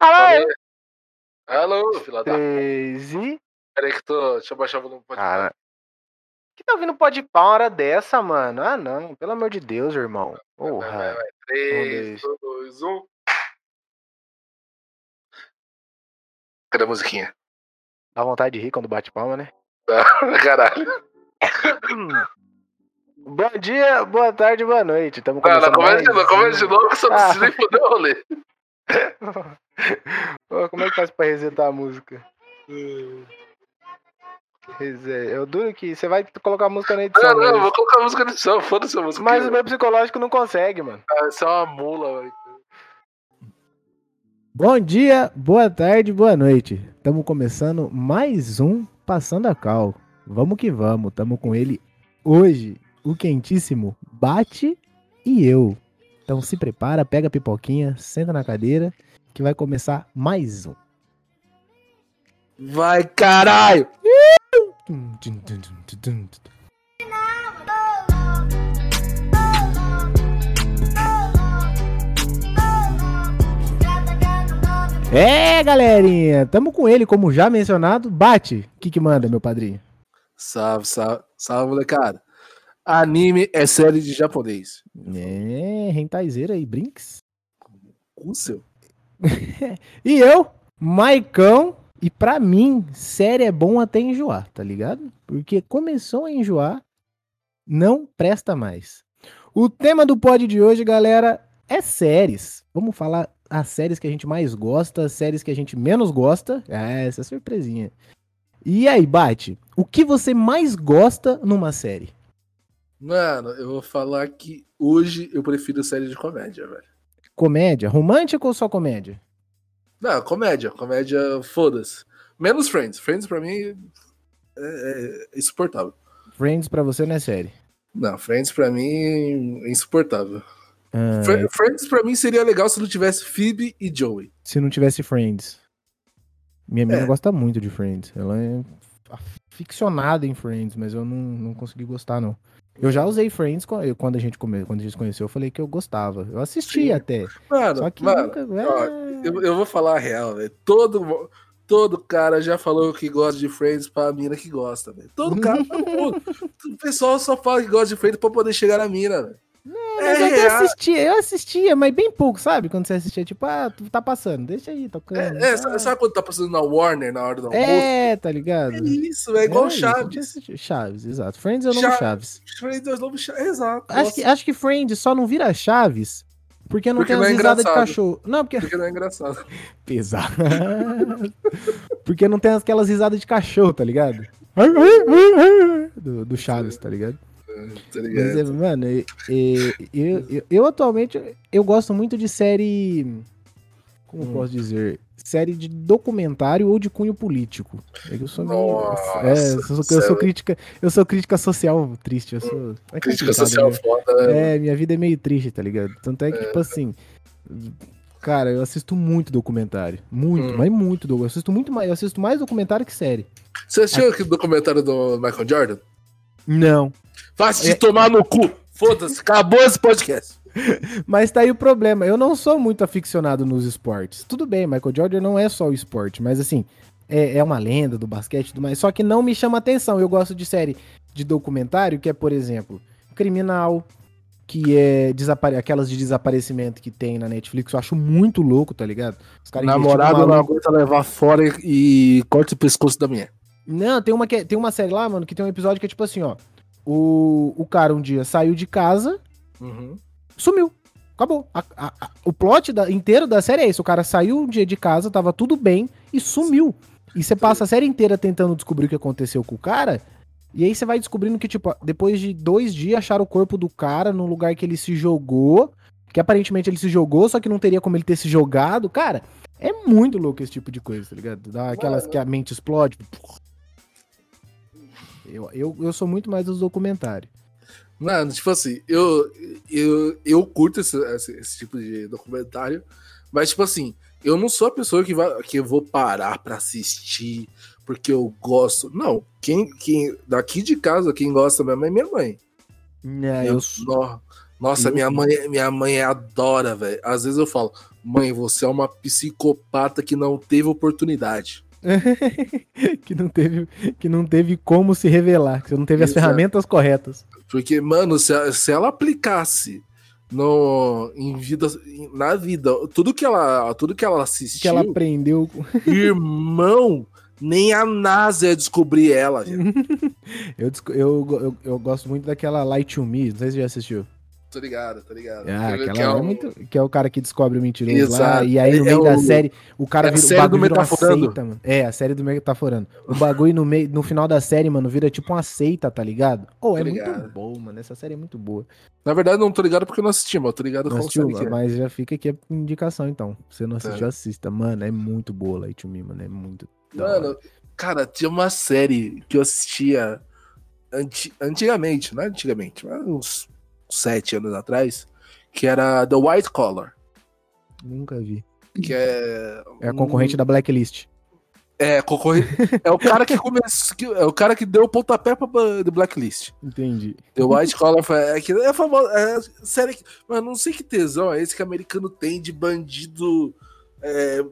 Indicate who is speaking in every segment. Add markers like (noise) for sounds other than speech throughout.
Speaker 1: Alô?
Speaker 2: Alô, filha da.
Speaker 1: Três e.
Speaker 2: Peraí que tô. Deixa eu baixar o volume do podcast.
Speaker 1: Cara. Que tá ouvindo pode pá uma hora dessa, mano? Ah, não. Pelo amor de Deus, irmão.
Speaker 2: Vai, vai,
Speaker 1: Porra.
Speaker 2: vai. 3,
Speaker 1: Um,
Speaker 2: 2, 1. Cadê a musiquinha?
Speaker 1: Dá vontade de rir quando bate palma, né? (laughs)
Speaker 2: Caralho. (laughs)
Speaker 1: Bom dia, boa tarde, boa noite. Tamo
Speaker 2: Não, não
Speaker 1: começando
Speaker 2: começa de
Speaker 1: mais
Speaker 2: novo, começa de novo que não
Speaker 1: Ah.
Speaker 2: precisa nem (laughs) foder o rolê.
Speaker 1: Pô, como é que faz pra resetar a música? Reset. Eu duro que você vai colocar a música na edição.
Speaker 2: Não, não,
Speaker 1: mas-
Speaker 2: vou colocar a música na edição, foda-se a música.
Speaker 1: Mas o meu psicológico não consegue, mano.
Speaker 2: Ah, Isso é uma mula, velho.
Speaker 3: Bom dia, boa tarde, boa noite. Estamos começando mais um Passando a Cal. Vamos que vamos, estamos com ele hoje, o quentíssimo Bate e eu. Então se prepara, pega a pipoquinha, senta na cadeira, que vai começar mais um.
Speaker 2: Vai, caralho!
Speaker 3: É, galerinha, tamo com ele, como já mencionado. Bate, o que que manda, meu padrinho?
Speaker 2: Salve, salve, salve, molecada. Anime é série de japonês.
Speaker 3: É, rentaizeira aí, Brinks.
Speaker 2: O seu. (laughs)
Speaker 3: E eu, Maicão, e pra mim, série é bom até enjoar, tá ligado? Porque começou a enjoar, não presta mais. O tema do pod de hoje, galera, é séries. Vamos falar as séries que a gente mais gosta, as séries que a gente menos gosta. É, essa é surpresinha. E aí, Bate, o que você mais gosta numa série?
Speaker 2: Mano, eu vou falar que hoje eu prefiro série de comédia, velho.
Speaker 3: Comédia? Romântica ou só comédia?
Speaker 2: Não, comédia. Comédia, foda-se. Menos Friends. Friends pra mim é, é insuportável.
Speaker 3: Friends pra você não é série.
Speaker 2: Não, Friends pra mim é insuportável.
Speaker 3: Ah,
Speaker 2: Fri- Friends pra mim seria legal se não tivesse Phoebe e Joey.
Speaker 3: se não tivesse Friends. Minha menina
Speaker 2: É.
Speaker 3: gosta muito de Friends. Ela é ficcionada em Friends, mas eu não, não consegui gostar, não. Eu já usei Friends quando a gente come, quando a gente conheceu, eu falei que eu gostava. Eu assisti
Speaker 2: Sim.
Speaker 3: até.
Speaker 2: Mano,
Speaker 3: Só que
Speaker 2: mano,
Speaker 3: nunca.
Speaker 2: ó,
Speaker 3: Ah,
Speaker 2: eu, eu vou falar a real, velho. Todo, todo cara já falou que gosta de Friends pra mina que gosta, velho. Todo cara, todo mundo. (laughs) O pessoal só fala que gosta de Friends pra poder chegar na mina, velho.
Speaker 3: Mas eu até assistia, eu assistia, mas bem pouco, sabe? Quando você assistia, tipo, ah, tu tá passando, deixa aí, tocando.
Speaker 2: É, é,
Speaker 3: Ah,
Speaker 2: sabe- quando tá passando na Warner na hora do almoço?
Speaker 3: é, tá ligado?
Speaker 2: É isso, é igual
Speaker 3: É
Speaker 2: Chaves.
Speaker 3: Chaves, exato. Friends eu não
Speaker 2: Cha-
Speaker 3: Chaves.
Speaker 2: Friends é o novo Chaves. Exato.
Speaker 3: Acho
Speaker 2: nossa,
Speaker 3: que, acho que Friends só não vira Chaves porque não
Speaker 2: Porque
Speaker 3: tem
Speaker 2: não
Speaker 3: as
Speaker 2: é
Speaker 3: risadas de cachorro. Não, porque.
Speaker 2: Porque não é engraçado. (laughs)
Speaker 3: Pesado. (laughs) porque não tem aquelas risadas de cachorro, tá ligado? (laughs) Do, do Chaves, tá ligado? (laughs)
Speaker 2: Tá
Speaker 3: Mas, é, mano, e- e- eu, eu, eu atualmente eu gosto muito de série. Como eu
Speaker 2: Hum.
Speaker 3: posso dizer? Série de documentário ou de cunho político. É eu sou meio.
Speaker 2: Nossa,
Speaker 3: é, eu sou, eu sou crítica. Eu sou crítica social triste. Eu sou. é
Speaker 2: Crítica social
Speaker 3: né?
Speaker 2: foda. né?
Speaker 3: É, minha vida é meio triste, tá ligado? Tanto é que, tipo assim. Cara, eu assisto muito documentário. Muito,
Speaker 2: Hum.
Speaker 3: mas muito. Eu assisto muito mais. Eu assisto mais documentário que série.
Speaker 2: Você assistiu aquele documentário do Michael Jordan?
Speaker 3: Não.
Speaker 2: Vai se
Speaker 3: É.
Speaker 2: tomar no cu. Foda-se, acabou esse podcast. (laughs)
Speaker 3: Mas tá aí o problema. Eu não sou muito aficionado nos esportes. Tudo bem, Michael Jordan não é só o esporte, mas assim, é, é uma lenda do basquete e tudo mais. Só que não me chama atenção. Eu gosto de série de documentário que é, por exemplo, criminal, que é desapare... aquelas de desaparecimento que tem na Netflix. Eu acho muito louco, tá ligado? Os caras
Speaker 2: Namorado não aguenta levar fora e, e corta o pescoço da mulher.
Speaker 3: Não, tem uma, que, é- tem uma série lá, mano, que tem um episódio que é tipo assim, ó. O, o cara um dia saiu de casa,
Speaker 2: Uhum.
Speaker 3: sumiu. Acabou. A- a- a- o plot da- inteiro da série é esse. O cara saiu um dia de casa, tava tudo bem e sumiu. E você passa a série inteira tentando descobrir o que aconteceu com o cara. E aí você vai descobrindo que, tipo, depois de dois dias acharam o corpo do cara no lugar que ele se jogou. Que aparentemente ele se jogou, só que não teria como ele ter se jogado. Cara, é muito louco esse tipo de coisa, tá ligado? Dá aquelas que a mente explode. Eu, eu, eu sou muito mais dos documentários.
Speaker 2: Mano, tipo assim, eu, eu, eu curto esse, esse, esse tipo de documentário, mas, tipo assim, eu não sou a pessoa que, vai, que eu vou parar pra assistir porque eu gosto. Não, quem, quem daqui de casa, quem gosta mesmo é minha mãe.
Speaker 3: É, eu,
Speaker 2: No- Nossa,
Speaker 3: Eu-
Speaker 2: minha mãe, minha mãe adora, velho. Às vezes eu falo, mãe, você é uma psicopata que não teve oportunidade. (laughs)
Speaker 3: que, não teve, que não teve como se revelar, que você não teve as
Speaker 2: Exato.
Speaker 3: ferramentas corretas.
Speaker 2: Porque, mano, se, a- se ela aplicasse no, em vida, na vida, tudo que ela, tudo que ela assistiu,
Speaker 3: Que ela aprendeu. (laughs)
Speaker 2: irmão, nem a NASA ia descobrir ela. (laughs)
Speaker 3: Eu, eu, eu, eu gosto muito daquela Light to Me, não sei se você já assistiu.
Speaker 2: Tô ligado, tô ligado.
Speaker 3: Ah,
Speaker 2: Que-
Speaker 3: aquela
Speaker 2: que é
Speaker 3: é
Speaker 2: um-
Speaker 3: muito. Que é o cara que descobre o mentiroso lá.
Speaker 2: Exato.
Speaker 3: E aí no
Speaker 2: É
Speaker 3: meio da
Speaker 2: o-
Speaker 3: série, o cara
Speaker 2: é
Speaker 3: vira.
Speaker 2: série
Speaker 3: o bagulho
Speaker 2: do
Speaker 3: vira uma seita, mano. É, a série do Metaforando. O bagulho no, meio, no final da série, mano, vira tipo uma seita, tá ligado? Oh, é
Speaker 2: Tô
Speaker 3: muito
Speaker 2: ligado.
Speaker 3: bom, mano. Essa série é muito boa.
Speaker 2: Na verdade, não tô ligado porque eu não assisti, mas eu tô ligado
Speaker 3: Não assistiu,
Speaker 2: série é.
Speaker 3: mas já fica aqui a indicação, então. Se você não assistiu,
Speaker 2: Tá.
Speaker 3: assista. Mano, é muito boa Light to Me, mano. É muito.
Speaker 2: Mano, cara, tinha uma série que eu assistia anti- antigamente, não é antigamente, mas uns sete anos atrás, que era The White Collar,
Speaker 3: Nunca vi.
Speaker 2: que é...
Speaker 3: É a concorrente da Blacklist.
Speaker 2: É, concorrente... é o cara que começou, é o cara que deu o pontapé pra The Blacklist.
Speaker 3: Entendi.
Speaker 2: The White Collar foi, é, que é famosa, é série que, mano, não sei que tesão é esse que americano tem de bandido é,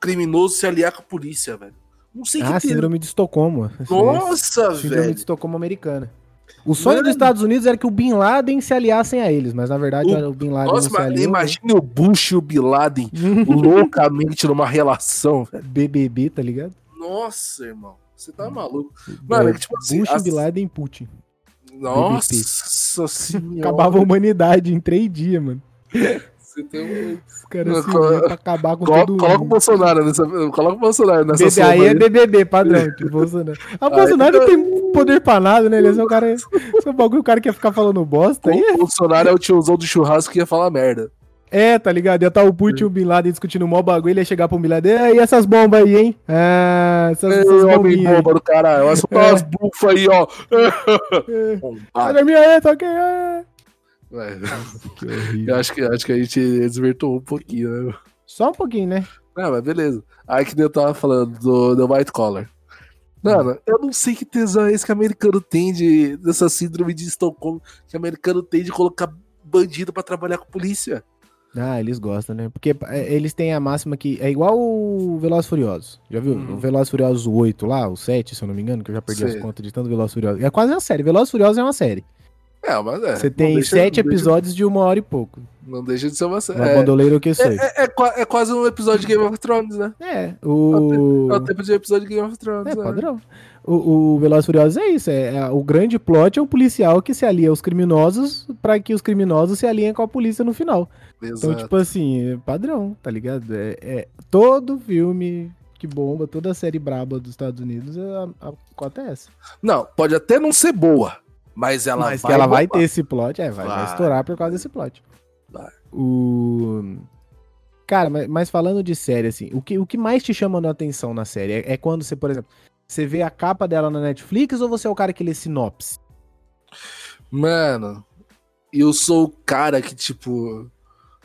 Speaker 2: criminoso se aliar com a polícia, velho. Não sei
Speaker 3: Ah,
Speaker 2: que tesão.
Speaker 3: Síndrome de Estocolmo.
Speaker 2: Nossa,
Speaker 3: Síndrome
Speaker 2: velho.
Speaker 3: de Estocolmo americana. O sonho
Speaker 2: Mano.
Speaker 3: dos Estados Unidos era que o Bin Laden se aliassem a eles, mas na verdade
Speaker 2: O-
Speaker 3: o Bin Laden
Speaker 2: Nossa,
Speaker 3: não se aliou.
Speaker 2: imagine o Bush e o Bin Laden (laughs) loucamente numa relação, velho.
Speaker 3: BBB, tá ligado?
Speaker 2: Nossa, irmão. Você tá maluco. Mano, é que, tipo assim,
Speaker 3: Bush,
Speaker 2: as-
Speaker 3: Bin Laden e Putin.
Speaker 2: Nossa senhora.
Speaker 3: Acabava a humanidade em três dias, mano. (laughs)
Speaker 2: Você tem um...
Speaker 3: Os caras se
Speaker 2: Colo-
Speaker 3: pra acabar com
Speaker 2: Coloca,
Speaker 3: todo
Speaker 2: coloca o
Speaker 3: mundo.
Speaker 2: Bolsonaro nessa. Coloca o Bolsonaro nessa
Speaker 3: BB, aí é
Speaker 2: aí.
Speaker 3: BBB, padrão, tipo, Bolsonaro. Ah, o
Speaker 2: Aí
Speaker 3: Bolsonaro não
Speaker 2: tá-
Speaker 3: tem poder pra nada, né? Ele é só o cara. Só o bagulho, o cara quer ficar falando bosta. Aí
Speaker 2: O Bolsonaro é o tiozão do churrasco que ia falar merda.
Speaker 3: É, tá ligado? Ia estar o Putin e o Bin Laden discutindo o maior bagulho, ele ia chegar pro Bin Laden, e aí essas bombas aí, hein? Ah, essas,
Speaker 2: Ei,
Speaker 3: essas
Speaker 2: homem
Speaker 3: aí.
Speaker 2: bomba do caralho. Olha só
Speaker 3: É.
Speaker 2: umas bufas aí, ó.
Speaker 3: É. (laughs) Olha a minha aí, tá ok? É. (laughs)
Speaker 2: Eu acho que, acho que a gente desvirtuou um pouquinho, né?
Speaker 3: Só um pouquinho, né?
Speaker 2: Não, mas beleza. Aí que eu tava falando do, do White Collar. Mano, eu não sei que tesão é esse que americano tem de, dessa síndrome de Estocolmo que americano tem de colocar bandido pra trabalhar com polícia.
Speaker 3: Ah, eles gostam, né? Porque é, eles têm a máxima que é igual o Velozes e Furiosos. Já viu?
Speaker 2: Hum.
Speaker 3: O Velozes e Furiosos 8 lá, o 7, se eu não me engano, que eu já perdi as
Speaker 2: Sei.
Speaker 3: contas de tanto Velozes Furiosos. É quase uma série. Velozes e Furiosos é uma série.
Speaker 2: É, mas é.
Speaker 3: Você tem
Speaker 2: deixa-
Speaker 3: sete
Speaker 2: não deixa-
Speaker 3: episódios de uma hora e pouco.
Speaker 2: Não deixa de ser uma série. É,
Speaker 3: bandoleira que
Speaker 2: é, é, é qua- é quase um episódio de Game of Thrones, né?
Speaker 3: É, o.
Speaker 2: É o tempo de episódio de Game of Thrones.
Speaker 3: É,
Speaker 2: né?
Speaker 3: padrão. O, o Velozes Furiosos é isso. É, é- o grande plot é o policial que se alia aos criminosos pra que os criminosos se aliem com a polícia no final. Então,
Speaker 2: Exato.
Speaker 3: tipo assim, é padrão, tá ligado? É, é- todo filme que bomba, toda série braba dos Estados Unidos, a, a cota é essa.
Speaker 2: Não, pode até não ser boa, mas ela
Speaker 3: Mas
Speaker 2: vai
Speaker 3: que ela vai ter esse plot, é, vai, vai
Speaker 2: Vai.
Speaker 3: estourar por causa desse plot.
Speaker 2: Vai.
Speaker 3: O... Cara, mas, mas falando de série, assim, o que, o que mais te chama a atenção na série é, é quando você, por exemplo, você vê a capa dela na Netflix ou você é o cara que lê sinopse?
Speaker 2: Mano, eu sou o cara que, tipo.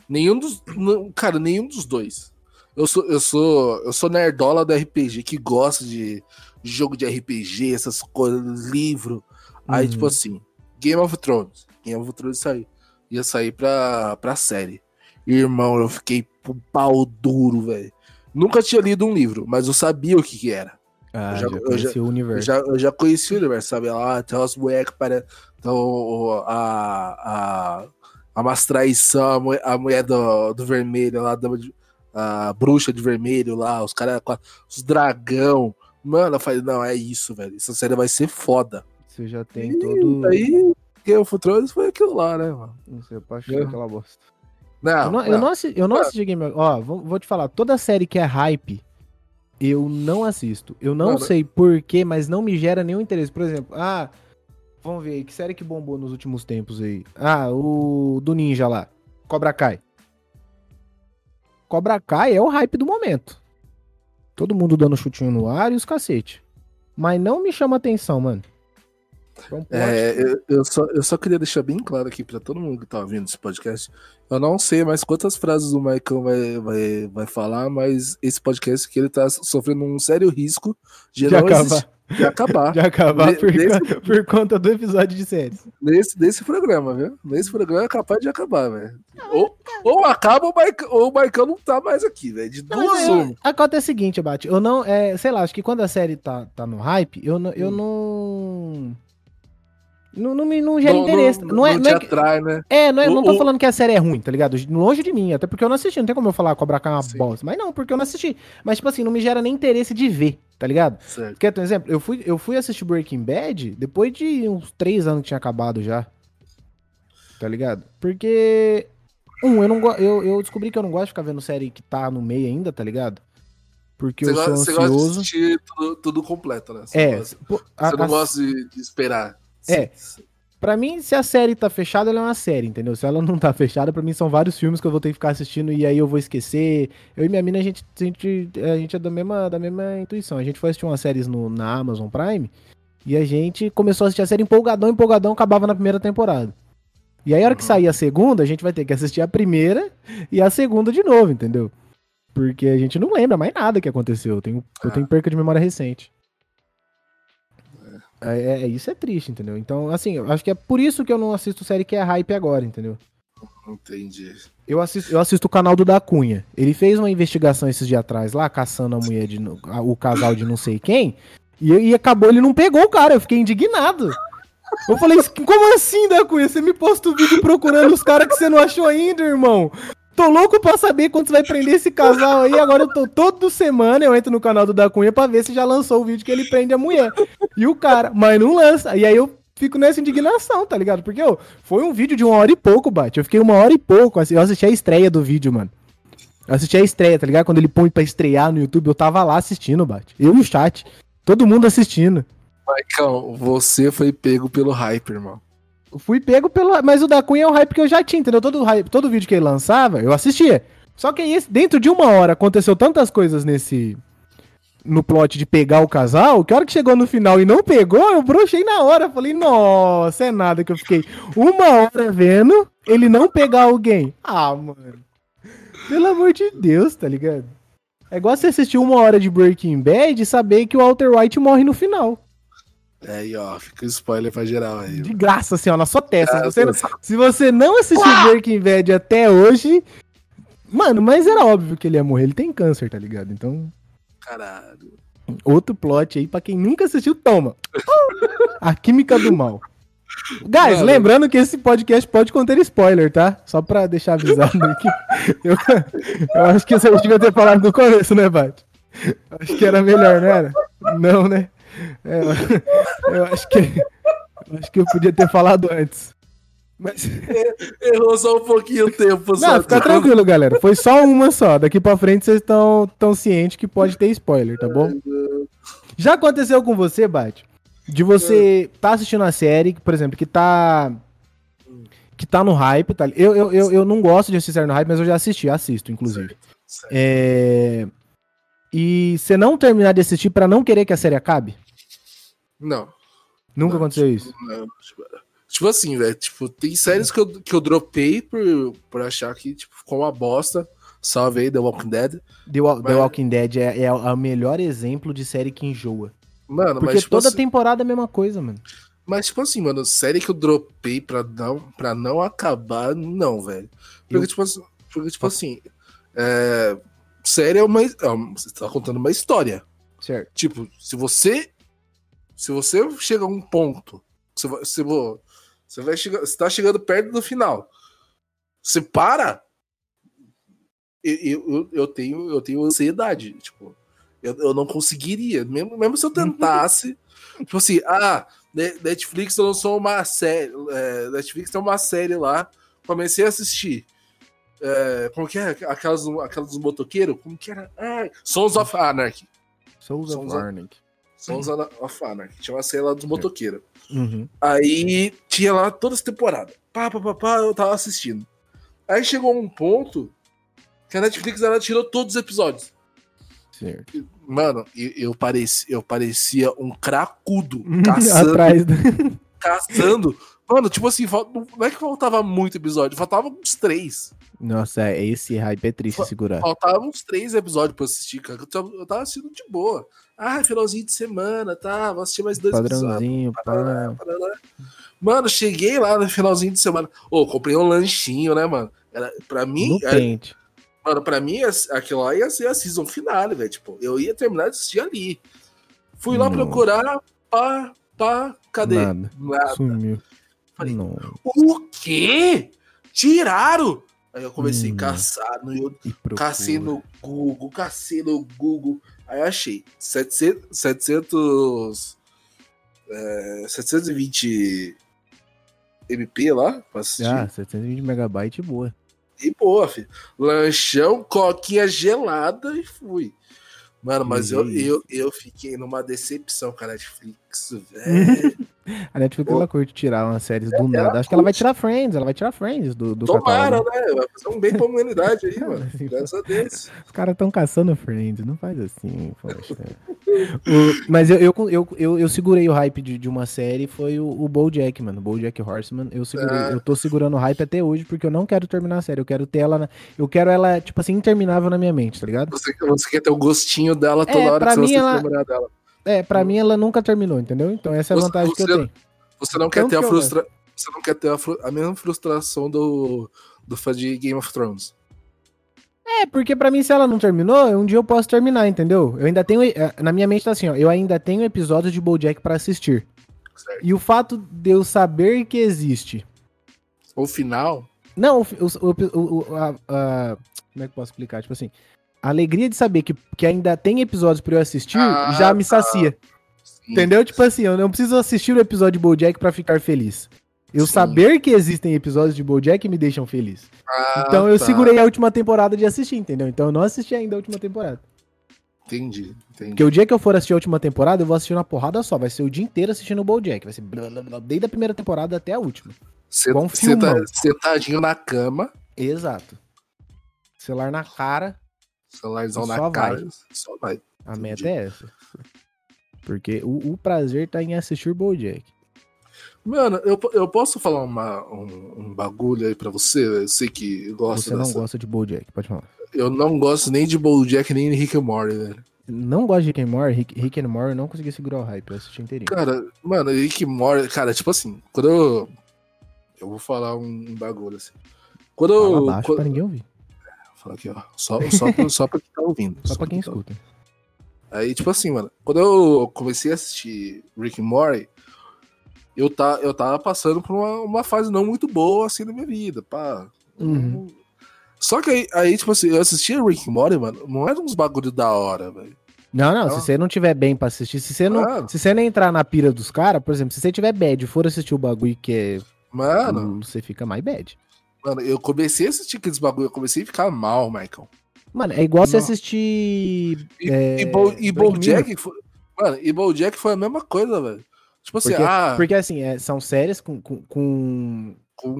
Speaker 2: Nenhum dos. não, cara, nenhum dos dois. Eu sou, eu sou. Eu sou nerdola do RPG que gosta de jogo de RPG, essas coisas, livro. Aí,
Speaker 3: Uhum.
Speaker 2: tipo assim, Game of Thrones. Game of Thrones saiu. Ia sair pra, pra série. Irmão, eu fiquei pro pau duro, velho. Nunca tinha lido um livro, mas eu sabia o que, que era.
Speaker 3: Ah,
Speaker 2: Eu
Speaker 3: já,
Speaker 2: já- eu
Speaker 3: conheci o
Speaker 2: Eu
Speaker 3: universo.
Speaker 2: já, eu já conheci o universo, sabe? Lá tem umas bonecas para. Então, a, a, a umas traição, a mulher, a mulher do, do vermelho lá, de- a bruxa de vermelho lá, os caras, a- os dragão. Mano, eu falei, não, é isso, velho. Essa série vai ser foda.
Speaker 3: Você já tem
Speaker 2: E
Speaker 3: todo.
Speaker 2: Aí, Game of Thrones foi aquilo lá, né, mano?
Speaker 3: Não sei, eu apaixonei
Speaker 2: É.
Speaker 3: aquela bosta.
Speaker 2: Não,
Speaker 3: eu, não, eu,
Speaker 2: não.
Speaker 3: não assi- eu não assisti Game of Ó, vou, vou te falar, toda série que é hype, eu não assisto. Eu não
Speaker 2: Mano.
Speaker 3: sei porquê, mas não me gera nenhum interesse. Por exemplo, ah, vamos ver aí, que série que bombou nos últimos tempos aí? Ah, o do Ninja lá, Cobra Kai. Cobra Kai é o hype do momento. Todo mundo dando chutinho no ar e os cacete. Mas não me chama atenção, mano. É
Speaker 2: eu, eu só, eu só queria deixar bem claro aqui pra todo mundo que tá ouvindo esse podcast. Eu não sei mais quantas frases o Maicon vai, vai, vai falar, mas esse podcast que ele tá sofrendo um sério risco de,
Speaker 3: de
Speaker 2: não
Speaker 3: acabar.
Speaker 2: existir, de acabar. (laughs)
Speaker 3: De acabar
Speaker 2: De-
Speaker 3: por,
Speaker 2: desse-
Speaker 3: conta, por conta do episódio de séries.
Speaker 2: Nesse, nesse programa, viu? Nesse programa é capaz de acabar, velho. Ou, ou acaba ou o Maicon, ou o Maicon não tá mais aqui, velho. De duas uma.
Speaker 3: A cota é a seguinte, Bate. Eu não. É, sei lá, acho que quando a série tá, tá no hype, eu, não- eu
Speaker 2: Hum.
Speaker 3: não. Não, não me não gera
Speaker 2: Não-
Speaker 3: interesse.
Speaker 2: Não,
Speaker 3: Não, é,
Speaker 2: não
Speaker 3: não
Speaker 2: te
Speaker 3: é,
Speaker 2: atrai, né?
Speaker 3: é, não, é, não
Speaker 2: O-
Speaker 3: tô
Speaker 2: o-
Speaker 3: falando que a série é ruim, tá ligado? Longe de mim, até porque eu não assisti. Não tem como eu falar Cobra Kai é uma
Speaker 2: Sim.
Speaker 3: bosta. Mas não, porque eu não assisti. Mas, tipo assim, não me gera nem interesse de ver, tá ligado?
Speaker 2: Certo.
Speaker 3: Quer ter um exemplo? Eu fui, eu fui assistir Breaking Bad depois de uns três anos que tinha acabado já. Tá ligado? Porque. Um, eu, não go- eu, eu descobri que eu não gosto de ficar vendo série que tá no meio ainda, tá ligado? Porque
Speaker 2: Você,
Speaker 3: eu
Speaker 2: gosta,
Speaker 3: sou
Speaker 2: você gosta de
Speaker 3: ansioso.
Speaker 2: assistir tudo, tudo completo, né? Você
Speaker 3: É,
Speaker 2: gosta-
Speaker 3: pô, a-
Speaker 2: você não
Speaker 3: a-
Speaker 2: gosta de, de esperar.
Speaker 3: É. Pra mim, se a série tá fechada, ela é uma série, entendeu? Se ela não tá (laughs) fechada, pra mim são vários filmes que eu vou ter que ficar assistindo e aí eu vou esquecer. Eu e minha mina, a gente, a gente, a gente é da mesma, da mesma intuição. A gente foi assistir umas séries no, na Amazon Prime e a gente começou a assistir a série empolgadão, empolgadão, acabava na primeira temporada. E aí, a hora que
Speaker 2: Uhum.
Speaker 3: sair a segunda, a gente vai ter que assistir a primeira e a segunda de novo, entendeu? Porque a gente não lembra mais nada que aconteceu. Eu tenho, eu
Speaker 2: Ah.
Speaker 3: tenho perca de memória recente. É, é- isso é triste, entendeu? Então, assim, eu acho que é por isso que eu não assisto série que é hype agora, entendeu?
Speaker 2: Entendi.
Speaker 3: Eu assisto, eu assisto o canal do Da Cunha. Ele fez uma investigação esses dias atrás lá, caçando a mulher de. o casal de não sei quem. E, e acabou, ele não pegou o cara. Eu fiquei indignado. Eu falei, como assim, Da Cunha? Você me posta o vídeo procurando os caras que você não achou ainda, irmão. Tô louco pra saber quando vai prender esse casal aí. Agora eu tô toda semana, eu entro no canal do Da Cunha pra ver se já lançou o vídeo que ele prende a mulher. E o cara, mas não lança. E aí eu fico nessa indignação, tá ligado? Porque, ô, foi um vídeo de uma hora e pouco, Bate. Eu fiquei uma hora e pouco. assim, Eu assisti a estreia do vídeo, mano. Eu assisti a estreia, tá ligado? Quando ele põe pra estrear no YouTube, eu tava lá assistindo, Bate. Eu e o chat. Todo mundo assistindo.
Speaker 2: Maicon, você foi pego pelo hype, irmão.
Speaker 3: Fui pego pelo. Mas o da Cunha é o hype que eu já tinha, entendeu? Todo, hype, todo vídeo que ele lançava, eu assistia. Só que esse- dentro de uma hora, aconteceu tantas coisas nesse. No plot de pegar o casal, que a hora que chegou no final e não pegou, eu brochei na hora. Falei, nossa, é nada que eu fiquei uma hora vendo ele não pegar alguém. Ah, mano. Pelo amor de Deus, tá ligado? É igual você assistir uma hora de Breaking Bad e saber que o Walter White morre no final.
Speaker 2: É aí, ó, fica o spoiler pra geral aí.
Speaker 3: De graça, assim, ó, na sua testa.
Speaker 2: Ah,
Speaker 3: Se você, se você não assistiu Breaking Bad até hoje. Mano, mas era óbvio que ele ia morrer. Ele tem câncer, tá ligado? Então,
Speaker 2: Caralho.
Speaker 3: outro plot aí pra quem nunca assistiu, toma. (laughs) A Química do Mal. Guys,
Speaker 2: Mano.
Speaker 3: lembrando que esse podcast pode conter spoiler, tá? Só pra deixar avisado aqui. (laughs) Eu, eu acho que você devia ter falado no começo, né, Bate? Acho que era melhor, não era? Não, né? É, eu, acho que. eu acho que eu podia ter falado antes. Mas. (laughs)
Speaker 2: Errou só um pouquinho o tempo, só.
Speaker 3: Não, fica tranquilo, galera. Foi só uma só. Daqui pra frente vocês estão tão cientes que pode ter spoiler, tá bom? Já aconteceu com você, Bate? De você tá assistindo a série, por exemplo, que tá. Que tá no hype, tá? Eu, eu, eu, eu não gosto de assistir série no hype, mas eu já assisti, assisto, inclusive.
Speaker 2: Certo.
Speaker 3: É. E você não terminar de assistir pra não querer que a série acabe?
Speaker 2: Não.
Speaker 3: Nunca
Speaker 2: Não,
Speaker 3: aconteceu isso.
Speaker 2: Não, tipo, tipo assim, velho. Tipo, tem séries que eu, que eu dropei por, por achar que tipo, ficou uma bosta. Salve aí, The Walking Dead.
Speaker 3: The, Wa- The
Speaker 2: Mas-
Speaker 3: Walking Dead é, é o melhor exemplo de série que enjoa.
Speaker 2: Mano,
Speaker 3: Porque
Speaker 2: mas tipo,
Speaker 3: toda
Speaker 2: assim,
Speaker 3: temporada é a mesma coisa, mano.
Speaker 2: mas tipo assim, mano, série que eu dropei pra não, pra não acabar, não, velho. Porque,
Speaker 3: Eu-
Speaker 2: tipo assim, porque, tipo assim é, série é uma. é Você tá contando uma história.
Speaker 3: Certo.
Speaker 2: Tipo, se você. Se você chega a um ponto. Você vai, você, você vai chegar. Você tá chegando perto do final. Você para. Eu, eu, eu- tenho, eu tenho ansiedade. Tipo, eu, eu não conseguiria. Mesmo, mesmo se eu tentasse. tipo assim, ah, Ne- Netflix lançou uma série. é, Netflix tem uma série lá. Comecei a assistir. É, como que é? Aquelas, aquelas dos motoqueiros? Como que era? Ah, Sons of Anarchy. Sons of-
Speaker 3: Arnick.
Speaker 2: Sons of Anarchy. Tinha uma série lá dos motoqueiros.
Speaker 3: Uhum.
Speaker 2: Aí tinha lá todas as temporadas. Pá, pá, pá, pá, eu tava assistindo. Aí chegou um ponto que a Netflix ela tirou todos os episódios.
Speaker 3: Certo.
Speaker 2: Mano, eu, eu, pareci, eu parecia um cracudo caçando, (laughs)
Speaker 3: Atrás.
Speaker 2: caçando Mano, tipo assim, não é que faltava muito episódio, faltava uns três.
Speaker 3: Nossa, é- esse hype é triste segurar.
Speaker 2: Faltava uns três episódios pra assistir, cara. Eu tava, eu tava assistindo de boa. Ah, finalzinho de semana, tá? Vou assistir mais dois episódios.
Speaker 3: Padrãozinho.
Speaker 2: Parará, parará. Mano, cheguei lá no finalzinho de semana. Ô, comprei um lanchinho, né, mano? Era, pra mim,
Speaker 3: No
Speaker 2: era- mano, pra mim, aquilo lá ia ser a season finale, velho. Tipo, eu ia terminar de assistir ali. Fui lá
Speaker 3: Nossa.
Speaker 2: procurar, pá, pá, cadê?
Speaker 3: Nada.
Speaker 2: Nada.
Speaker 3: Sumiu.
Speaker 2: Falei,
Speaker 3: Não.
Speaker 2: O quê? Tiraram? Aí eu comecei
Speaker 3: Hum.
Speaker 2: a caçar no YouTube. Cacei no Google, cacei no Google. Aí achei 700, 700 é, 720 MP lá pra assistir.
Speaker 3: Ah, 720 megabytes boa.
Speaker 2: E boa, filho. Lanchão, coquinha gelada e fui. Mano, mas eu,
Speaker 3: Isso.
Speaker 2: eu, eu fiquei numa decepção com a Netflix, (laughs) velho. (laughs)
Speaker 3: A Netflix
Speaker 2: Pô.
Speaker 3: ela curte tirar umas séries do
Speaker 2: ela
Speaker 3: nada. Acho que ela vai tirar Friends, ela vai tirar Friends do, do
Speaker 2: Tomara,
Speaker 3: catálogo.
Speaker 2: né? Vai fazer um bem pra humanidade aí, (laughs) mano.
Speaker 3: Sim.
Speaker 2: Graças a Deus. (laughs)
Speaker 3: Os caras estão caçando Friends, não faz assim, poxa. O- mas eu, eu, eu, eu, eu segurei o hype de, de uma série, foi o, o BoJack, mano. BoJack Horseman. Eu segurei,
Speaker 2: Ah.
Speaker 3: eu tô segurando o hype até hoje porque eu não quero terminar a série. Eu quero ter ela, na- eu quero ela tipo assim interminável na minha mente, tá ligado?
Speaker 2: Você, você quer ter o gostinho dela toda
Speaker 3: É,
Speaker 2: hora
Speaker 3: pra
Speaker 2: que
Speaker 3: mim
Speaker 2: você
Speaker 3: ela-
Speaker 2: se lembrar dela.
Speaker 3: É, pra mim ela nunca terminou, entendeu? Então essa é a
Speaker 2: Você-
Speaker 3: vantagem que eu
Speaker 2: você-
Speaker 3: tenho.
Speaker 2: Você não quer ter a frustra... Você não quer ter a, mesma frustração do, do fã de Game of Thrones.
Speaker 3: É, porque pra mim, se ela não terminou, um dia eu posso terminar, entendeu? Eu ainda tenho. eh, Na minha mente tá assim, ó. Eu ainda tenho episódios de Bojack pra assistir.
Speaker 2: Certo.
Speaker 3: E o fato de eu saber que existe.
Speaker 2: O final.
Speaker 3: Não, o, o- o- o- a- a- como é que eu posso explicar? Tipo assim, a alegria de saber que, que ainda tem episódios pra eu assistir
Speaker 2: Ah,
Speaker 3: já me sacia.
Speaker 2: Sim.
Speaker 3: Entendeu? Tipo assim, eu não preciso assistir o episódio de Bojack pra ficar feliz. Eu
Speaker 2: Sim.
Speaker 3: saber que existem episódios de Bojack me deixam feliz.
Speaker 2: Ah,
Speaker 3: Então eu
Speaker 2: tá.
Speaker 3: segurei a última temporada de assistir, entendeu? Então eu não assisti ainda a última temporada.
Speaker 2: Entendi, entendi.
Speaker 3: Porque o dia que eu for assistir a última temporada, eu vou assistir uma porrada só. Vai ser o dia inteiro assistindo o BoJack. Vai ser blá, blá, blá, desde a primeira temporada até a última. Um
Speaker 2: você tá sentadinho na cama,
Speaker 3: Exato. Celular na cara,
Speaker 2: celularzão na
Speaker 3: vai.
Speaker 2: cara. Só vai.
Speaker 3: a
Speaker 2: Entendi.
Speaker 3: meta é essa. (laughs) Porque o, o prazer tá em assistir o BoJack.
Speaker 2: Mano, eu, eu posso falar uma, um, um bagulho aí pra você? Eu sei que gosta
Speaker 3: Você não
Speaker 2: dessa.
Speaker 3: gosta de BoJack, pode falar.
Speaker 2: Eu não gosto nem de BoJack nem de Rick and Morty, velho.
Speaker 3: Não gosto de Rick and Morty, Rick, Rick and Morty eu não consegui segurar o hype, eu assisti inteirinho.
Speaker 2: Cara, mano, Rick and Morty, cara, tipo assim, quando eu. Eu vou falar um, bagulho assim. Quando
Speaker 3: Fala
Speaker 2: eu. quando-
Speaker 3: pra ninguém ouvir.
Speaker 2: Aqui, ó. Só, só, pra, só pra quem tá ouvindo.
Speaker 3: Só pra quem
Speaker 2: tá
Speaker 3: escuta.
Speaker 2: Aí, tipo assim, mano, quando eu comecei a assistir Rick and Morty, eu, tá, eu tava passando por uma, uma fase não muito boa, assim, na minha vida, pá.
Speaker 3: Uhum.
Speaker 2: Só que aí, aí, tipo assim, eu assistia Rick and Morty, mano, não era uns bagulho da hora, velho.
Speaker 3: Não, não, se você não tiver bem pra assistir, se você não,
Speaker 2: Mano.
Speaker 3: se você não entrar na pira dos caras, por exemplo, se você tiver bad e for assistir o bagulho que é.
Speaker 2: Mano,
Speaker 3: Você fica mais bad.
Speaker 2: Mano, eu comecei a assistir aqueles bagulho, eu comecei a ficar mal, Michael.
Speaker 3: Mano, é igual você
Speaker 2: Não.
Speaker 3: assistir.
Speaker 2: E,
Speaker 3: É,
Speaker 2: e, Bo, e BoJack foi, mano, e BoJack foi a mesma coisa, velho. Tipo assim,
Speaker 3: Porque,
Speaker 2: ah,
Speaker 3: porque assim, é, são séries com. com, com-
Speaker 2: com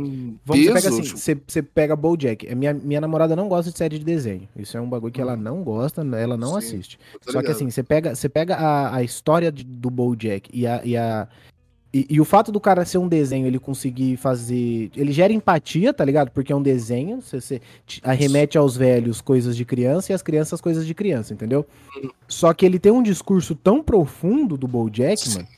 Speaker 3: Vamos você
Speaker 2: peso,
Speaker 3: pega assim,
Speaker 2: tipo,
Speaker 3: você, você pega Bojack. A Minha, minha namorada não gosta de série de desenho. Isso é um bagulho que ela não gosta, ela não
Speaker 2: Sim,
Speaker 3: assiste. Só que assim, você pega, você pega a, a história de- do Bojack e a. E, a e, e o fato do cara ser um desenho, ele conseguir fazer. Ele gera empatia, tá ligado? Porque é um desenho, você, você te- arremete aos velhos coisas de criança e às crianças coisas de criança, entendeu? Só que ele tem um discurso tão profundo do Bojack,
Speaker 2: Sim.
Speaker 3: mano.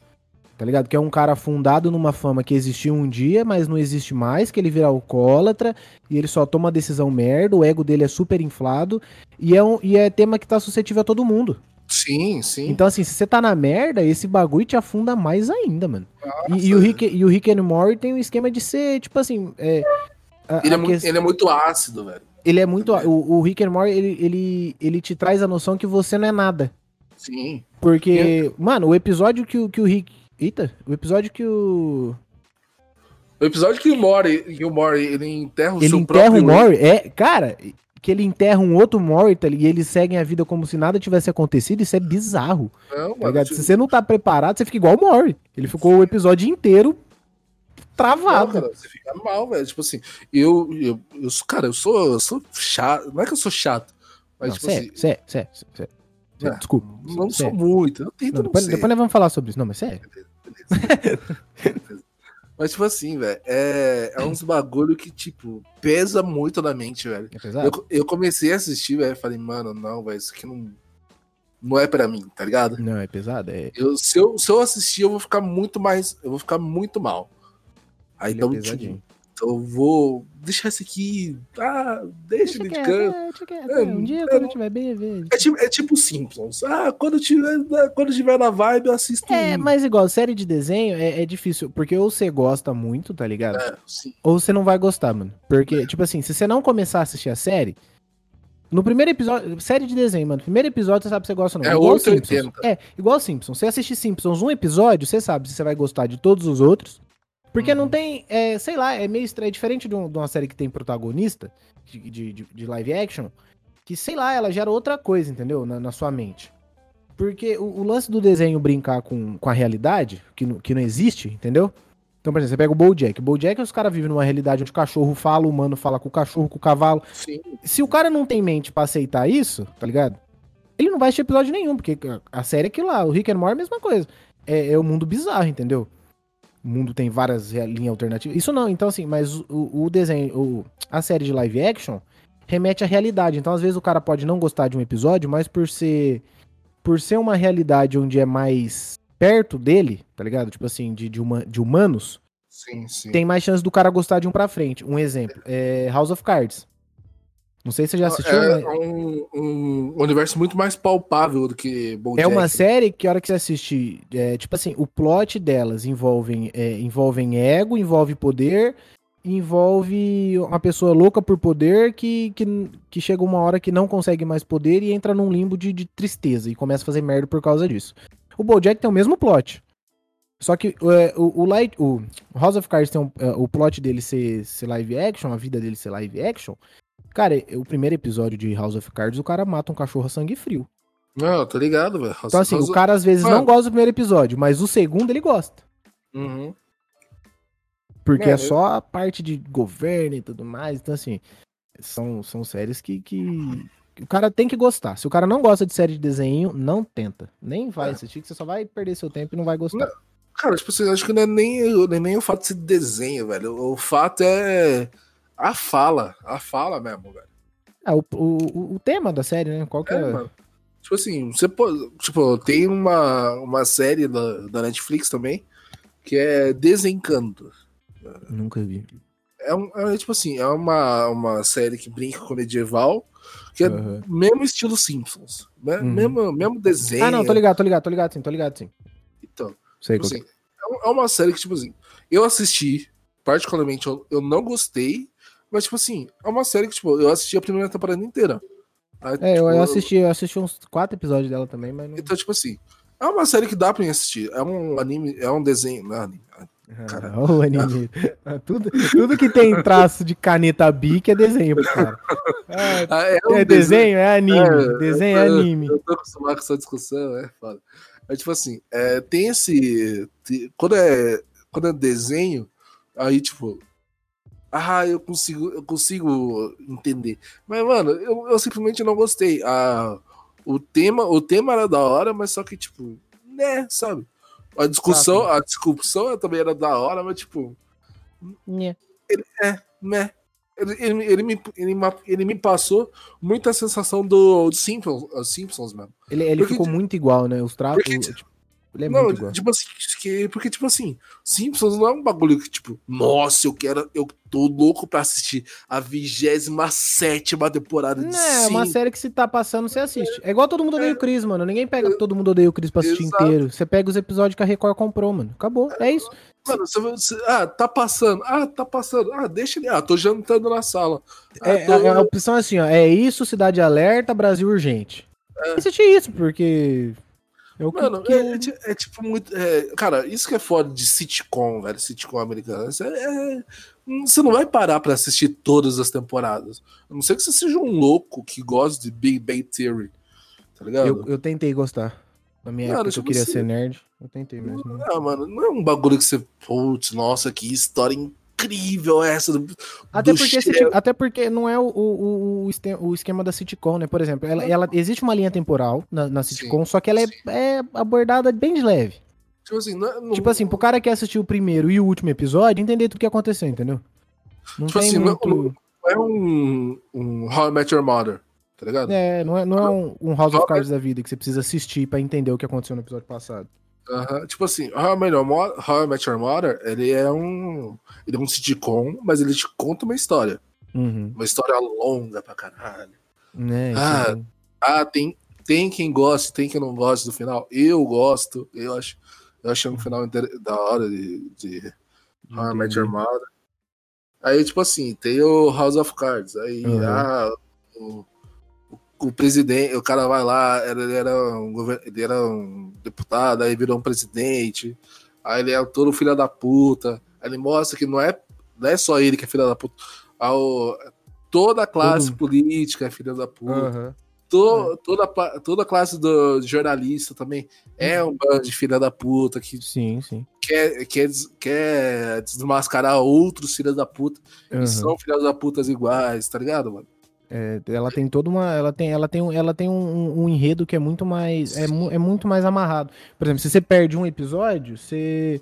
Speaker 3: Tá ligado? Que é um cara fundado numa fama que existiu um dia, mas não existe mais, que ele vira alcoólatra e ele só toma decisão merda, o ego dele é super inflado e é, um, e é tema que tá suscetível a todo mundo.
Speaker 2: Sim, sim.
Speaker 3: Então, assim, se você tá na merda, esse bagulho te afunda mais ainda, mano. E, e o Rick, e o Rick and Morty tem um esquema de ser, tipo assim. É, a-
Speaker 2: ele, é muito, ele é muito ácido, velho.
Speaker 3: ele é muito. O, o Rick and Morty, ele, ele, ele te traz a noção que você não é nada.
Speaker 2: Sim.
Speaker 3: Porque, mano, o episódio que, o- que o Rick. Eita, o episódio que o.
Speaker 2: O episódio que o Mori, que o Mori ele enterra o
Speaker 3: Ele
Speaker 2: seu
Speaker 3: enterra
Speaker 2: próprio
Speaker 3: o Mori. É, cara, que ele enterra um outro Mori tá, e eles seguem a vida como se nada tivesse acontecido, isso é bizarro.
Speaker 2: Não,
Speaker 3: Tá
Speaker 2: mano, tipo,
Speaker 3: Se você não tá preparado, você fica igual o Mori. Ele ficou o episódio inteiro
Speaker 2: não,
Speaker 3: travado.
Speaker 2: cara, você fica mal, velho. Tipo assim, eu, eu, eu sou, cara, eu sou, eu sou chato. Não é que eu sou chato, mas
Speaker 3: Não,
Speaker 2: tipo
Speaker 3: sério,
Speaker 2: assim,
Speaker 3: sério, sério.
Speaker 2: É,
Speaker 3: Desculpa.
Speaker 2: não sou muito. Eu tento
Speaker 3: Não,
Speaker 2: não,
Speaker 3: depois,
Speaker 2: ser.
Speaker 3: depois nós vamos falar sobre isso. Não, mas sério.
Speaker 2: Beleza. (laughs) Mas, tipo assim, velho, é, é uns (clears throat) bagulho que, tipo, pesa muito na mente, velho.
Speaker 3: É pesado?
Speaker 2: Eu, eu comecei a assistir, velho, falei, mano, não, velho, isso aqui não, não é pra mim, tá ligado?
Speaker 3: Não, é pesado. É,
Speaker 2: Eu, se, eu, se eu assistir, eu vou ficar muito mais. Eu vou ficar muito mal. Aí
Speaker 3: ele é
Speaker 2: então, tipo, então eu vou deixar esse aqui. Ah, deixa ele de canto.
Speaker 3: é, deixa quieto,
Speaker 2: É,
Speaker 3: é, Um dia,
Speaker 2: é,
Speaker 3: quando eu tiver bem, eu vejo.
Speaker 2: É tipo, é tipo Simpsons. Ah, quando tiver, quando eu tiver na vibe, eu assisto.
Speaker 3: É,
Speaker 2: um.
Speaker 3: mas igual, série de desenho é, é difícil, porque ou você gosta muito, tá ligado?
Speaker 2: É.
Speaker 3: Ou você não vai gostar, mano. Porque, tipo assim, se você não começar a assistir a série, no primeiro episódio, série de desenho, mano, primeiro episódio você sabe se você gosta ou não.
Speaker 2: É
Speaker 3: igual
Speaker 2: 880.
Speaker 3: Simpsons. É, igual Simpsons. Você assistir Simpsons um episódio, você sabe se você vai gostar de todos os outros. Porque não
Speaker 2: Uhum.
Speaker 3: tem, é, sei lá, é meio estranho, é diferente de, um- de uma série que tem protagonista, de, de, de- live action, que, sei lá, ela gera outra coisa, entendeu? Na, na sua mente. Porque o, o lance do desenho brincar com, com a realidade, que, não- que não existe, entendeu? Então, por exemplo, você pega o BoJack. O BoJack, os caras vivem numa realidade onde o cachorro fala, o humano fala com o cachorro, com o cavalo.
Speaker 2: Sim.
Speaker 3: Se o cara não tem mente pra aceitar isso, tá ligado? Ele não vai assistir episódio nenhum, porque a- série é aquilo lá. O Rick and Morty é a mesma coisa. É, é o mundo bizarro, entendeu? O mundo tem várias linhas alternativas. Isso não, então assim, mas o, o desenho, o- a série de live action remete à realidade. Então, às vezes, o cara pode não gostar de um episódio, mas por ser. Por ser uma realidade onde é mais perto dele, tá ligado? Tipo assim, de, de, huma- de humanos,
Speaker 2: Sim, sim.
Speaker 3: tem mais chance do cara gostar de um pra frente. Um exemplo, é House of Cards. Não sei se você já assistiu,
Speaker 2: é
Speaker 3: mas
Speaker 2: um, um universo muito mais palpável do que Bojack.
Speaker 3: é uma série que a hora que você assistir, é, tipo assim, o plot delas envolvem, é, envolvem ego, envolve poder, envolve uma pessoa louca por poder que, que, que chega uma hora que não consegue mais poder e entra num limbo de, de tristeza e começa a fazer merda por causa disso. O BoJack tem o mesmo plot. Só que é, o, o, light, o House of Cards tem um, é, o plot dele ser, ser live action, a vida dele ser live action. Cara, é, o primeiro episódio de House of Cards, o cara mata um cachorro a sangue frio.
Speaker 2: Não, tô ligado, velho.
Speaker 3: Então, assim, o cara às vezes não
Speaker 2: Mano.
Speaker 3: gosta do primeiro episódio, mas o segundo ele gosta.
Speaker 2: Uhum.
Speaker 3: Porque
Speaker 2: Mano,
Speaker 3: é só a parte de governo e tudo mais. Então, assim, são, são séries que, que, o cara tem que gostar. Se o cara não gosta de série de desenho, não tenta. Nem vai
Speaker 2: É.
Speaker 3: assistir, que você só vai perder seu tempo e não vai gostar.
Speaker 2: Cara, tipo assim, acho que não é nem, não é nem o fato de ser desenho, velho. O fato é a fala. A fala mesmo, velho.
Speaker 3: Ah, o, o, o tema da série, né? Qual que é?
Speaker 2: É, mano. Tipo assim, você. Tipo, tem uma, uma série da, da Netflix também que é Desencanto.
Speaker 3: Nunca vi.
Speaker 2: É, um, é tipo assim, é uma, uma série que brinca com medieval, que é mesmo estilo Simpsons. Né?
Speaker 3: Uhum.
Speaker 2: Mesmo, mesmo desenho.
Speaker 3: Ah, não, tô ligado, tô ligado, tô ligado sim, tô ligado sim.
Speaker 2: Então,
Speaker 3: Sei
Speaker 2: tipo assim, é é uma série que, tipo assim, eu assisti, particularmente, eu, eu não gostei, mas, tipo assim, é uma série que, tipo, eu assisti a primeira temporada inteira. Aí,
Speaker 3: é. É, eu,
Speaker 2: tipo,
Speaker 3: eu assisti, eu assisti uns quatro episódios dela também, mas não.
Speaker 2: Então, tipo assim, é uma série que dá pra mim assistir. É um anime, é um desenho, não é anime. cara.
Speaker 3: Olha o anime. tudo, tudo que tem traço de caneta bic é desenho cara. Ah,
Speaker 2: Ah, é, um
Speaker 3: É desenho? É anime.
Speaker 2: É,
Speaker 3: desenho é
Speaker 2: eu-
Speaker 3: anime.
Speaker 2: Eu tô acostumado com essa discussão, é foda. Mas, tipo assim, é, tem esse. Quando é, quando é desenho, aí, tipo. Ah, eu consigo, eu consigo entender. Mas, mano, eu, eu simplesmente não gostei. Ah, o, tema, o tema era da hora, mas só que, tipo, né, sabe? A discussão, a discussão também era da hora, mas, tipo,
Speaker 3: Nhé.
Speaker 2: né? Ele, ele, ele, me, ele, ele me passou muita sensação do, do Simpsons, Simpsons, mano.
Speaker 3: Ele, ele
Speaker 2: Porque,
Speaker 3: ficou muito igual, né? Os traços.
Speaker 2: porque,
Speaker 3: tipo, ele é
Speaker 2: não,
Speaker 3: muito igual.
Speaker 2: tipo assim, que- porque, tipo assim, Simpsons não é um bagulho que, tipo, nossa, eu quero, eu tô louco pra assistir a 27 temporada de
Speaker 3: Não, é uma série que se tá passando, você assiste. É igual todo mundo odeia o Chris, mano. Ninguém pega todo mundo odeia o Chris pra assistir
Speaker 2: Exato.
Speaker 3: inteiro. Você pega os episódios que a Record comprou, mano. Acabou. É isso.
Speaker 2: Mano, você, você- ah, tá passando, ah, tá passando, ah, deixa ele, ah, tô jantando na sala. Ah,
Speaker 3: É,
Speaker 2: tô-
Speaker 3: a, a opção é assim, ó. É isso, Cidade Alerta, Brasil Urgente.
Speaker 2: É.
Speaker 3: Assistir isso, porque. É o
Speaker 2: Mano,
Speaker 3: que
Speaker 2: é, é ti- é tipo muito. é, cara, isso que é foda de sitcom, velho. Sitcom americano. É- é- você não vai parar pra assistir todas as temporadas. A não ser que você seja um louco que gosta de Big Bang Theory. Tá ligado?
Speaker 3: eu, eu tentei gostar. Na minha
Speaker 2: Cara,
Speaker 3: época que eu
Speaker 2: tipo
Speaker 3: queria
Speaker 2: assim-
Speaker 3: ser nerd. Eu tentei mesmo.
Speaker 2: Ah, mano, não é um bagulho que você. Putz, nossa, que história incrível essa. Do,
Speaker 3: Até
Speaker 2: do
Speaker 3: porque,
Speaker 2: chefe.
Speaker 3: sitcom- até porque não é o, o, o, o esquema da sitcom, né? Por exemplo, ela, ela- existe uma linha temporal na, na sitcom, só que ela é,
Speaker 2: sim.
Speaker 3: é abordada bem de leve.
Speaker 2: Tipo assim, não, é- não-
Speaker 3: Tipo assim, pro cara que assistiu o primeiro e o último episódio, entender tudo que aconteceu, entendeu? Não
Speaker 2: Tipo assim, não-
Speaker 3: muito...
Speaker 2: não é um, um How I Met Your Mother, tá ligado?
Speaker 3: É, não é, não é um, um House of Cards da vida que você precisa assistir pra entender o que aconteceu no episódio passado.
Speaker 2: Tipo assim, How I, Met Your Mo- How I Met Your Mother, ele é um. Ele é um sitcom, mas ele te conta uma história.
Speaker 3: Uhum.
Speaker 2: Uma história longa pra caralho.
Speaker 3: Né,
Speaker 2: Ah,
Speaker 3: então-
Speaker 2: Ah, tem, tem quem goste, tem quem não goste do final. Eu gosto, eu acho. Eu achei um final da hora de, de How I Met Your Mother. Aí, tipo assim, tem o House of Cards. Aí,
Speaker 3: Uhum.
Speaker 2: ah, o, o, presidente, o cara vai lá, ele era, um, ele era um deputado, aí virou um presidente. Aí ele é todo filho da puta. Aí ele mostra que não é, não é só ele que é filho da puta. Ah, o- toda a classe
Speaker 3: Todo-
Speaker 2: política é filha da puta.
Speaker 3: Aham.
Speaker 2: To- toda, pa- toda a classe do jornalista também é um bando de filha da puta que
Speaker 3: Sim, sim.
Speaker 2: quer, quer, quer desmascarar outros filhos da puta
Speaker 3: Aham.
Speaker 2: que são filhos da putas iguais, tá ligado, mano?
Speaker 3: É, ela tem toda uma. Ela tem, ela tem, um- ela tem um, um enredo que é muito mais. É, é muito mais amarrado. Por exemplo, se você perde um episódio, você.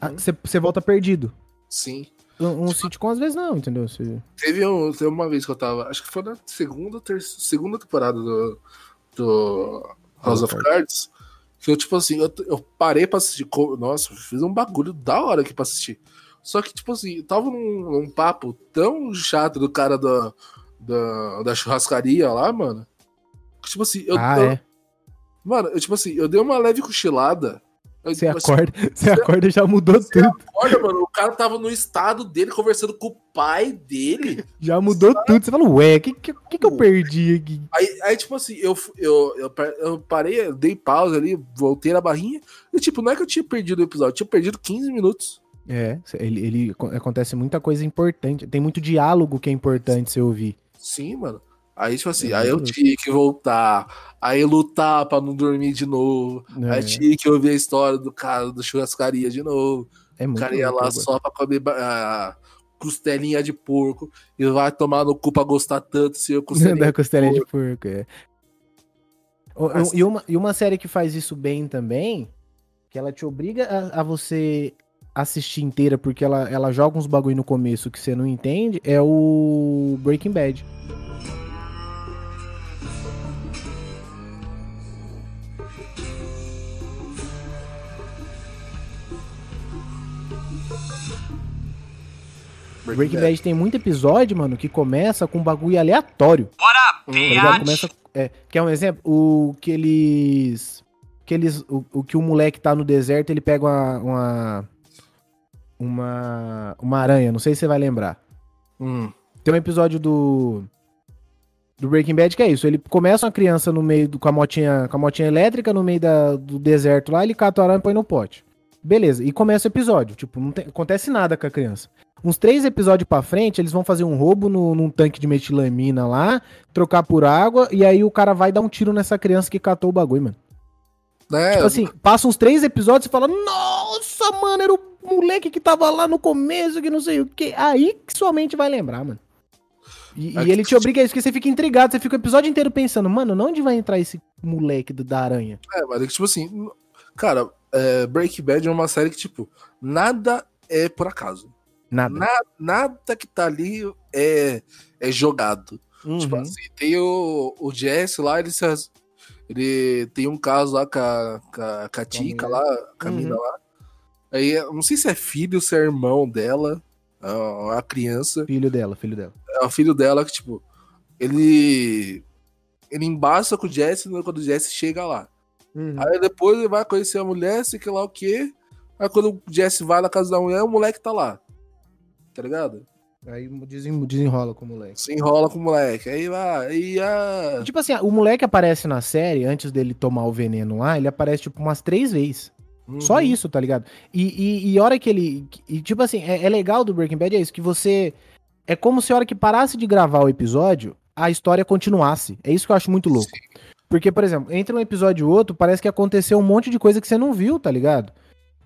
Speaker 3: a- Você, você volta perdido.
Speaker 2: Sim.
Speaker 3: Um, um sitcom, às vezes, não, entendeu? Você...
Speaker 2: Teve, um, teve uma vez que eu tava. Acho que foi na segunda, terceira, segunda temporada do, do House of Cards. Que eu, tipo assim, eu, eu parei pra assistir. Nossa, fiz um bagulho da hora aqui pra assistir. Só que, tipo assim, eu tava num, num papo tão chato do cara da, da, da churrascaria lá, mano. Tipo assim, eu,
Speaker 3: ah,
Speaker 2: eu-
Speaker 3: é.
Speaker 2: Mano, eu, tipo assim, eu dei uma leve cochilada.
Speaker 3: Você
Speaker 2: tipo assim,
Speaker 3: acorda, (laughs) você acorda e já mudou tudo.
Speaker 2: Olha, mano, o cara tava no estado dele conversando com o pai dele. (laughs)
Speaker 3: Já mudou tudo. Você fala, ué, o que, que, que, eu perdi aqui?
Speaker 2: Aí, aí, tipo assim, eu, eu, eu, eu parei, eu dei pausa ali, voltei na barrinha. E, tipo, não é que eu tinha perdido o episódio, eu tinha perdido 15 minutos.
Speaker 3: É, ele, ele acontece muita coisa importante. Tem muito diálogo que é importante você ouvir.
Speaker 2: Sim, mano. Aí, tipo assim,
Speaker 3: É
Speaker 2: aí eu tinha que voltar, aí lutar pra não dormir de novo. Aí
Speaker 3: É,
Speaker 2: tinha que ouvir a história do cara da churrascaria de novo.
Speaker 3: é
Speaker 2: O
Speaker 3: muito
Speaker 2: cara ia lá
Speaker 3: gosto.
Speaker 2: só pra comer ah, costelinha de porco e vai tomar no cu pra gostar tanto se eu (laughs) costelinha.
Speaker 3: da costelinha de porco, é. O-
Speaker 2: Mas-
Speaker 3: E uma, e uma série que faz isso bem também, que ela te obriga a, a você assistir inteira, porque ela, ela joga uns bagulho no começo que você não entende, é o Breaking Bad. Breaking Bad tem muito episódio, mano, que começa com um bagulho aleatório. Tá ligado? Começa. É, quer um exemplo? O que eles. Que eles o, o que o moleque tá no deserto, ele pega uma. Uma, uma, uma aranha, não sei se você vai lembrar.
Speaker 2: Hum,
Speaker 3: Tem um episódio do. Do Breaking Bad que é isso. Ele começa uma criança no meio do, com, a motinha, com a motinha elétrica no meio da, do deserto lá, ele cata a aranha e põe no pote. Beleza, e começa o episódio. Tipo, não tem- acontece nada com a criança. Uns três episódios pra frente, eles vão fazer um roubo no, num tanque de metilamina lá, trocar por água, e aí o cara vai dar um tiro nessa criança que catou o bagulho, mano.
Speaker 2: né?
Speaker 3: Tipo assim, passa uns três episódios e fala, nossa, mano, era o moleque que tava lá no começo, que não sei o quê. Aí que sua mente vai lembrar, mano. E, e
Speaker 2: que-
Speaker 3: ele te obriga a isso, porque você fica intrigado, você fica o episódio inteiro pensando, mano, onde vai entrar esse moleque do- da aranha?
Speaker 2: É, mas é que, tipo assim, cara, é, Breaking Bad é uma série que, tipo, nada é por acaso.
Speaker 3: Nada.
Speaker 2: Na- nada que tá ali é, é jogado.
Speaker 3: Uhum.
Speaker 2: Tipo assim, tem o, o Jesse lá, ele, se, ele tem um caso lá com a, com a, com a Tica lá, com a
Speaker 3: Uhum.
Speaker 2: lá. Aí, não sei se é filho ou se é irmão dela, a, criança.
Speaker 3: Filho dela, filho dela.
Speaker 2: É o filho dela que, tipo, ele. Ele embaça com o Jesse né, quando o Jesse chega lá.
Speaker 3: Uhum.
Speaker 2: Aí depois ele vai conhecer a mulher, sei que lá o quê. Aí quando o Jesse vai na casa da mulher, o moleque tá lá. Tá ligado?
Speaker 3: Aí desen- desenrola com o moleque.
Speaker 2: Se enrola com o moleque. Aí vai. Aí a.
Speaker 3: Tipo assim, o moleque aparece na série, antes dele tomar o veneno lá, ele aparece tipo umas três vezes. Só
Speaker 2: Uhum.
Speaker 3: isso, tá ligado? E, e, e a hora que ele. E tipo assim, é, é legal do Breaking Bad é isso, que você. É como se a hora que parasse de gravar o episódio, a história continuasse. É isso que eu acho muito louco. Porque, por exemplo, entre um episódio e outro, parece que aconteceu um monte de coisa que você não viu, tá ligado?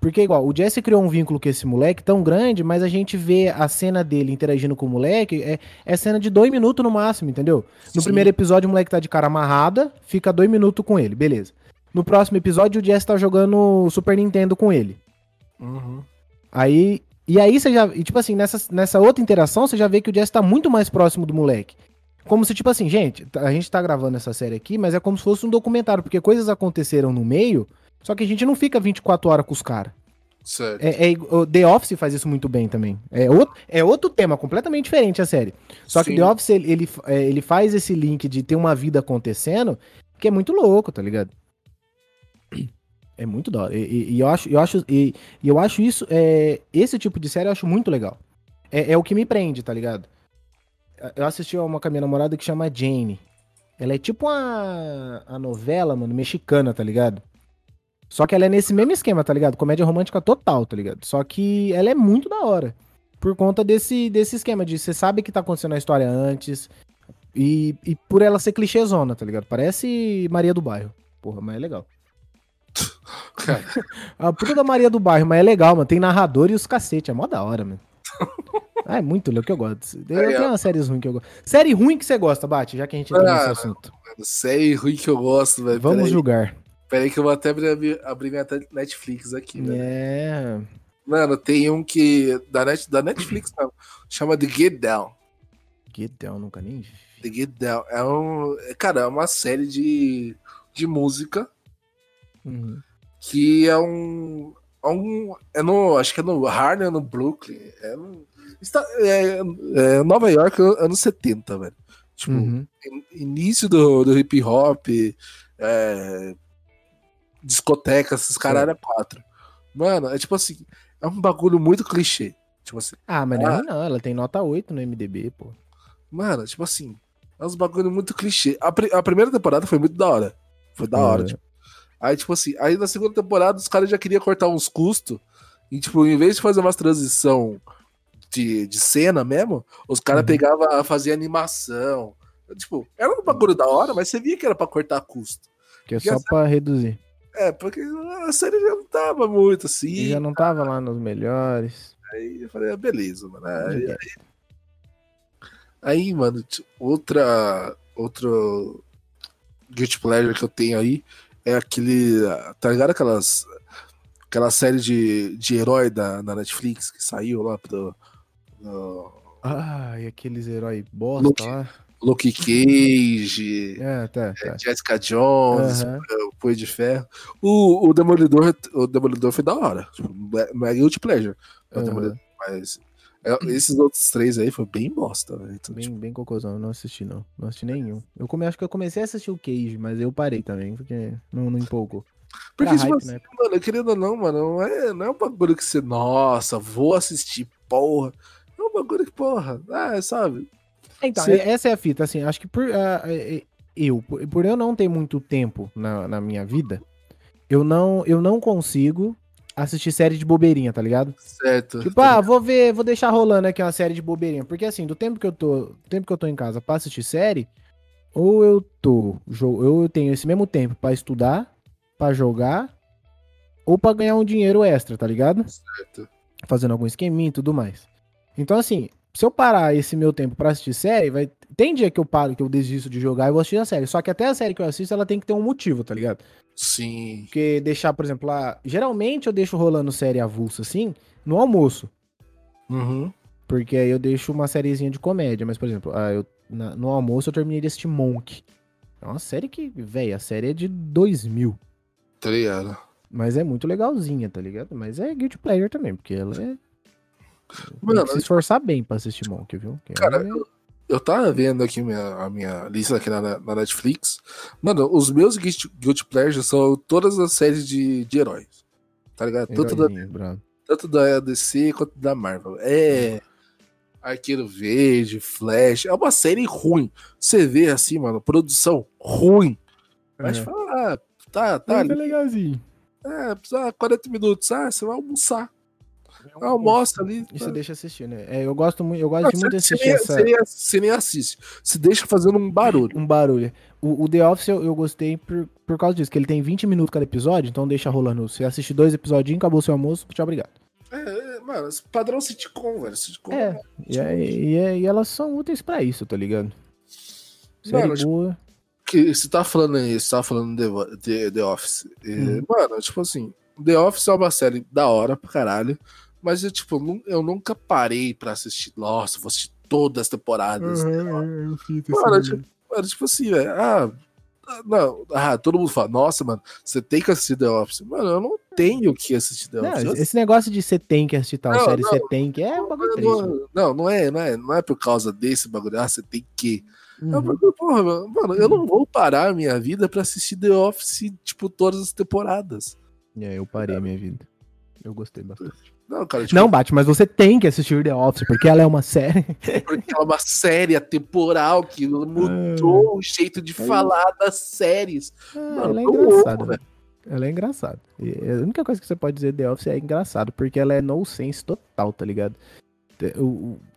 Speaker 3: Porque, igual, o Jesse criou um vínculo com esse moleque tão grande, mas a gente vê a cena dele interagindo com o moleque, é, é cena de dois minutos no máximo, entendeu? No
Speaker 2: Sim.
Speaker 3: primeiro episódio, o moleque tá de cara amarrada, fica dois minutos com ele, beleza. No próximo episódio, o Jesse tá jogando Super Nintendo com ele.
Speaker 2: Uhum.
Speaker 3: Aí. E aí você já. E tipo assim, nessa, nessa outra interação, você já vê que o Jesse tá muito mais próximo do moleque. Como se, tipo assim, gente, a gente tá gravando essa série aqui, mas é como se fosse um documentário, porque coisas aconteceram no meio, só que a gente não fica 24 horas com os caras.
Speaker 2: Certo.
Speaker 3: É, é, o The Office faz isso muito bem também. É outro, é outro tema, completamente diferente a série. Só que
Speaker 2: Sim.
Speaker 3: The Office, ele, ele, é, ele faz esse link de ter uma vida acontecendo, que é muito louco, tá ligado? É muito da hora. E, e- e eu acho, eu acho, e, eu acho isso, é, esse tipo de série eu acho muito legal. É, é o que me prende, tá ligado? Eu assisti a uma com a minha namorada que chama Jane. Ela é tipo a, a novela, mano, mexicana, tá ligado? Só que ela é nesse mesmo esquema, tá ligado? Comédia romântica total, tá ligado? Só que ela é muito da hora. Por conta desse, desse esquema de você sabe que tá acontecendo a história antes. E, e por ela ser clichêzona, tá ligado? Parece Maria do Bairro. Porra, mas é legal.
Speaker 2: Cara, (laughs)
Speaker 3: A puta da Maria do Bairro, mas é legal, mano. Tem narrador e os cacete. É mó da hora, mano. (laughs) Ah, é muito louco que eu gosto. Eu
Speaker 2: É,
Speaker 3: tenho umas séries ruins que eu gosto. Série ruim que você gosta, Bate, já que a gente entrou nesse
Speaker 2: Ah,
Speaker 3: assunto.
Speaker 2: série ruim que eu gosto, velho.
Speaker 3: Vamos
Speaker 2: Peraí,
Speaker 3: julgar.
Speaker 2: peraí que eu vou até abrir, abrir minha Netflix aqui, velho.
Speaker 3: É.
Speaker 2: Mano, tem um que. Da, Net, da Netflix, mesmo, chama The Get Down.
Speaker 3: Get Down, nunca nem vi.
Speaker 2: The Get Down. É um. Cara, é uma série de, de música
Speaker 3: Uhum.
Speaker 2: que é um. É um. É no. Acho que é no Harlem, no Brooklyn. É, no, está, é, é Nova York, anos 70, velho. Tipo,
Speaker 3: Uhum.
Speaker 2: in- início do, do hip hop, é, discoteca, esses caras eram quatro. Mano, é tipo assim, é um bagulho muito clichê. Tipo assim,
Speaker 3: Ah, mas não,
Speaker 2: Ah.
Speaker 3: é ruim não, ela tem nota 8 no MDB, pô.
Speaker 2: mano, tipo assim, é uns bagulho muito clichê. A, a primeira temporada foi muito da hora. Foi da hora,
Speaker 3: É.
Speaker 2: tipo. Aí, tipo assim, aí na segunda temporada os caras já queriam cortar uns custos. E, tipo, em vez de fazer umas transição de, de cena mesmo, os caras
Speaker 3: Uhum.
Speaker 2: pegavam, faziam animação. Tipo, era um bagulho da hora, mas você via que era pra cortar custo.
Speaker 3: Que é só
Speaker 2: essa-
Speaker 3: pra reduzir.
Speaker 2: É, porque a série já não tava muito
Speaker 3: E
Speaker 2: assim.
Speaker 3: já não tava lá nos melhores.
Speaker 2: Aí eu falei, ah, beleza, mano. Aí,
Speaker 3: É.
Speaker 2: aí, mano, t- outra. Outro. Guilty Pleasure que eu tenho aí é aquele. Tá ligado aquelas. Aquela série de, de herói da, da Netflix que saiu lá pro. no
Speaker 3: Ai, aqueles heróis bosta
Speaker 2: Luke.
Speaker 3: lá.
Speaker 2: Luke Cage,
Speaker 3: É, tá, tá.
Speaker 2: Jessica Jones,
Speaker 3: Aham.
Speaker 2: o Punho de Ferro. O, o Demolidor, o Demolidor foi da hora. Tipo, não é- é Guilty Pleasure. é. Demolidor, mas é, esses outros três aí foi bem bosta, velho. Então,
Speaker 3: Bem,
Speaker 2: tipo,
Speaker 3: bem cocôzão, não assisti não. Não assisti nenhum. Eu come, acho que eu comecei a assistir o Cage, mas eu parei também, porque não, não empolgou.
Speaker 2: porque, tipo
Speaker 3: hype,
Speaker 2: assim,
Speaker 3: né?
Speaker 2: mano, querendo ou não, mano, não é, não é um bagulho que você, nossa, vou assistir, porra. É um bagulho que, porra, ah, sabe?
Speaker 3: Então, é- essa é a fita, assim, acho que por é, é, eu, por, por eu não ter muito tempo na, na minha vida, eu não, eu não consigo assistir série de bobeirinha, tá ligado?
Speaker 2: Certo.
Speaker 3: Tipo, ah, vou ver, vou deixar rolando aqui uma série de bobeirinha. Porque assim, do tempo que eu tô, do tempo que eu tô em casa pra assistir série, ou eu tô, eu tenho esse mesmo tempo pra estudar, pra jogar, ou pra ganhar um dinheiro extra, tá ligado?
Speaker 2: certo.
Speaker 3: Fazendo algum esqueminha e tudo mais. Então assim, se eu parar esse meu tempo pra assistir série, vai tem dia que eu paro, que eu desisto de jogar e vou assistir a série. Só que até a série que eu assisto, ela tem que ter um motivo, tá ligado?
Speaker 2: Sim.
Speaker 3: Porque deixar, por exemplo, lá, geralmente eu deixo rolando série avulsa assim, no almoço.
Speaker 2: Uhum.
Speaker 3: Porque aí eu deixo uma sériezinha de comédia. Mas, por exemplo, ah, eu, na- no almoço eu terminei de assistir Monk. É uma série que, velho, a série é de 2000.
Speaker 2: Tá ligado?
Speaker 3: Mas é muito legalzinha, tá ligado? Mas é Guilty Pleasure também, porque ela é.
Speaker 2: Mano,
Speaker 3: Tem que se esforçar bem pra assistir Monk, viu?
Speaker 2: Cara,
Speaker 3: é-
Speaker 2: Eu tava vendo aqui minha, a minha lista aqui na, na Netflix. Mano, os meus Guilty, Guilty Pleasures são todas as séries de, de heróis. Tá ligado? Tanto da,
Speaker 3: bravo.
Speaker 2: tanto da DC quanto da Marvel. É. Arqueiro Verde, Flash. É uma série ruim. Você vê assim, mano, produção ruim. Mas
Speaker 3: É.
Speaker 2: fala, ah, tá, tá
Speaker 3: é
Speaker 2: ali.
Speaker 3: legalzinho.
Speaker 2: É, precisa 40 minutos. Ah, você vai almoçar.
Speaker 3: É
Speaker 2: Almoça ali.
Speaker 3: E
Speaker 2: tá.
Speaker 3: você deixa assistir, né? É, eu gosto muito, eu gosto
Speaker 2: Não,
Speaker 3: de muito
Speaker 2: você,
Speaker 3: assistir
Speaker 2: nem,
Speaker 3: essa...
Speaker 2: você nem- você nem assiste. Se deixa fazendo um barulho.
Speaker 3: um barulho. O, o The Office eu, eu gostei por, por causa disso, que ele tem 20 minutos cada episódio, então deixa rolando. Você assiste dois episódios, acabou seu almoço, tchau, obrigado.
Speaker 2: É, é, mano, padrão sitcom, velho. Sitcom
Speaker 3: É, E, aí- e, é- e elas são úteis pra isso, tá ligado? Série
Speaker 2: Mano, tipo,
Speaker 3: boa.
Speaker 2: que você tá falando aí, você tá falando de, Vo- de The Office. E,
Speaker 3: Hum.
Speaker 2: Mano, tipo assim, The Office é uma série da hora pra caralho. Mas eu, tipo, eu nunca parei pra assistir. Nossa, vou assistir todas as temporadas. Mano, tipo, mano, tipo assim, velho. Ah, ah, não. Ah, todo mundo fala, nossa, mano, você tem que assistir The Office. Mano, eu não tenho que assistir The
Speaker 3: Não,
Speaker 2: Office.
Speaker 3: Esse negócio de você tem que assistir tal
Speaker 2: Não,
Speaker 3: série,
Speaker 2: não.
Speaker 3: você tem que. É um bagulho triste. mano.
Speaker 2: Não, não, não é, não é, não é por causa desse bagulho, ah, você tem que. É
Speaker 3: Uhum.
Speaker 2: porque, porra, mano, eu não vou parar a minha vida pra assistir The Office, tipo, todas as temporadas.
Speaker 3: É, eu parei a minha vida. Eu gostei bastante.
Speaker 2: Não, cara, tipo,
Speaker 3: Não, bate, mas você tem que assistir The Office, porque ela é uma série. (laughs)
Speaker 2: porque é uma série atemporal que mudou o jeito de falar das séries.
Speaker 3: Ah,
Speaker 2: Mano,
Speaker 3: ela é engraçada,
Speaker 2: louco.
Speaker 3: Ela é engraçada. E A única coisa que você pode dizer The Office é engraçado, porque ela é no sense total, tá ligado?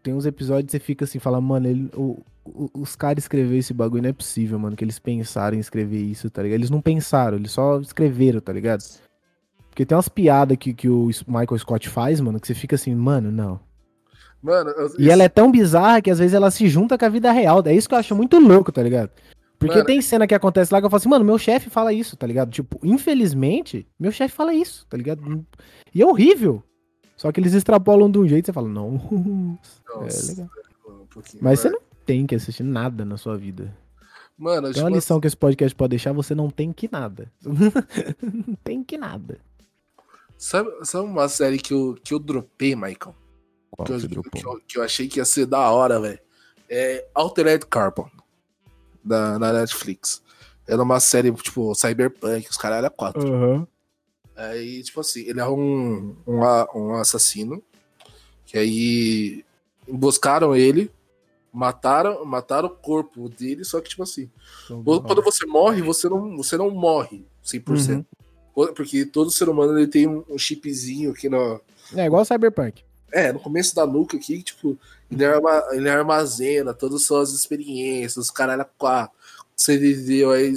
Speaker 3: Tem uns episódios que você fica assim, fala, mano, ele- o- o- os caras escreveram esse bagulho, não é possível, mano, que eles pensaram em escrever isso, tá ligado? Eles não pensaram, eles só escreveram, tá ligado? Porque tem umas piadas que, que o Michael Scott faz, mano, que você fica assim, mano, não.
Speaker 2: Mano, eu-
Speaker 3: E ela é tão bizarra que às vezes ela se junta com a vida real. É isso que eu acho muito louco, tá ligado? Porque
Speaker 2: Mano.
Speaker 3: tem cena que acontece lá que eu falo assim, mano, meu chefe fala isso, tá ligado? Tipo, infelizmente, meu chefe fala isso, tá ligado? E é horrível. Só que eles extrapolam de um jeito e você fala, não. (laughs)
Speaker 2: Nossa,
Speaker 3: É legal.
Speaker 2: um
Speaker 3: Mas você não tem que assistir nada na sua vida.
Speaker 2: Mano,
Speaker 3: Tem
Speaker 2: tipo,
Speaker 3: uma lição que esse podcast pode deixar, você não tem que nada. (laughs) não tem que nada.
Speaker 2: Sabe, sabe uma série que eu, que eu dropei, Michael?
Speaker 3: Qual
Speaker 2: Que eu,
Speaker 3: que
Speaker 2: eu- que eu achei que ia ser da hora, velho. É Altered Carbon, da, na Netflix. Era uma série, tipo, cyberpunk, os caras eram quatro.
Speaker 3: Aham.
Speaker 2: Aí, tipo assim, ele é um, um, um assassino. Que aí emboscaram ele, mataram, mataram o corpo dele, só que, tipo assim, quando você morre, você não, você não morre 100%.
Speaker 3: Uhum.
Speaker 2: Porque todo ser humano ele tem um, um chipzinho aqui no,
Speaker 3: É igual Cyberpunk.
Speaker 2: é, no começo da nuca aqui, tipo, ele, arma, ele armazena todas as suas experiências, os caralho quatro. Você viveu aí.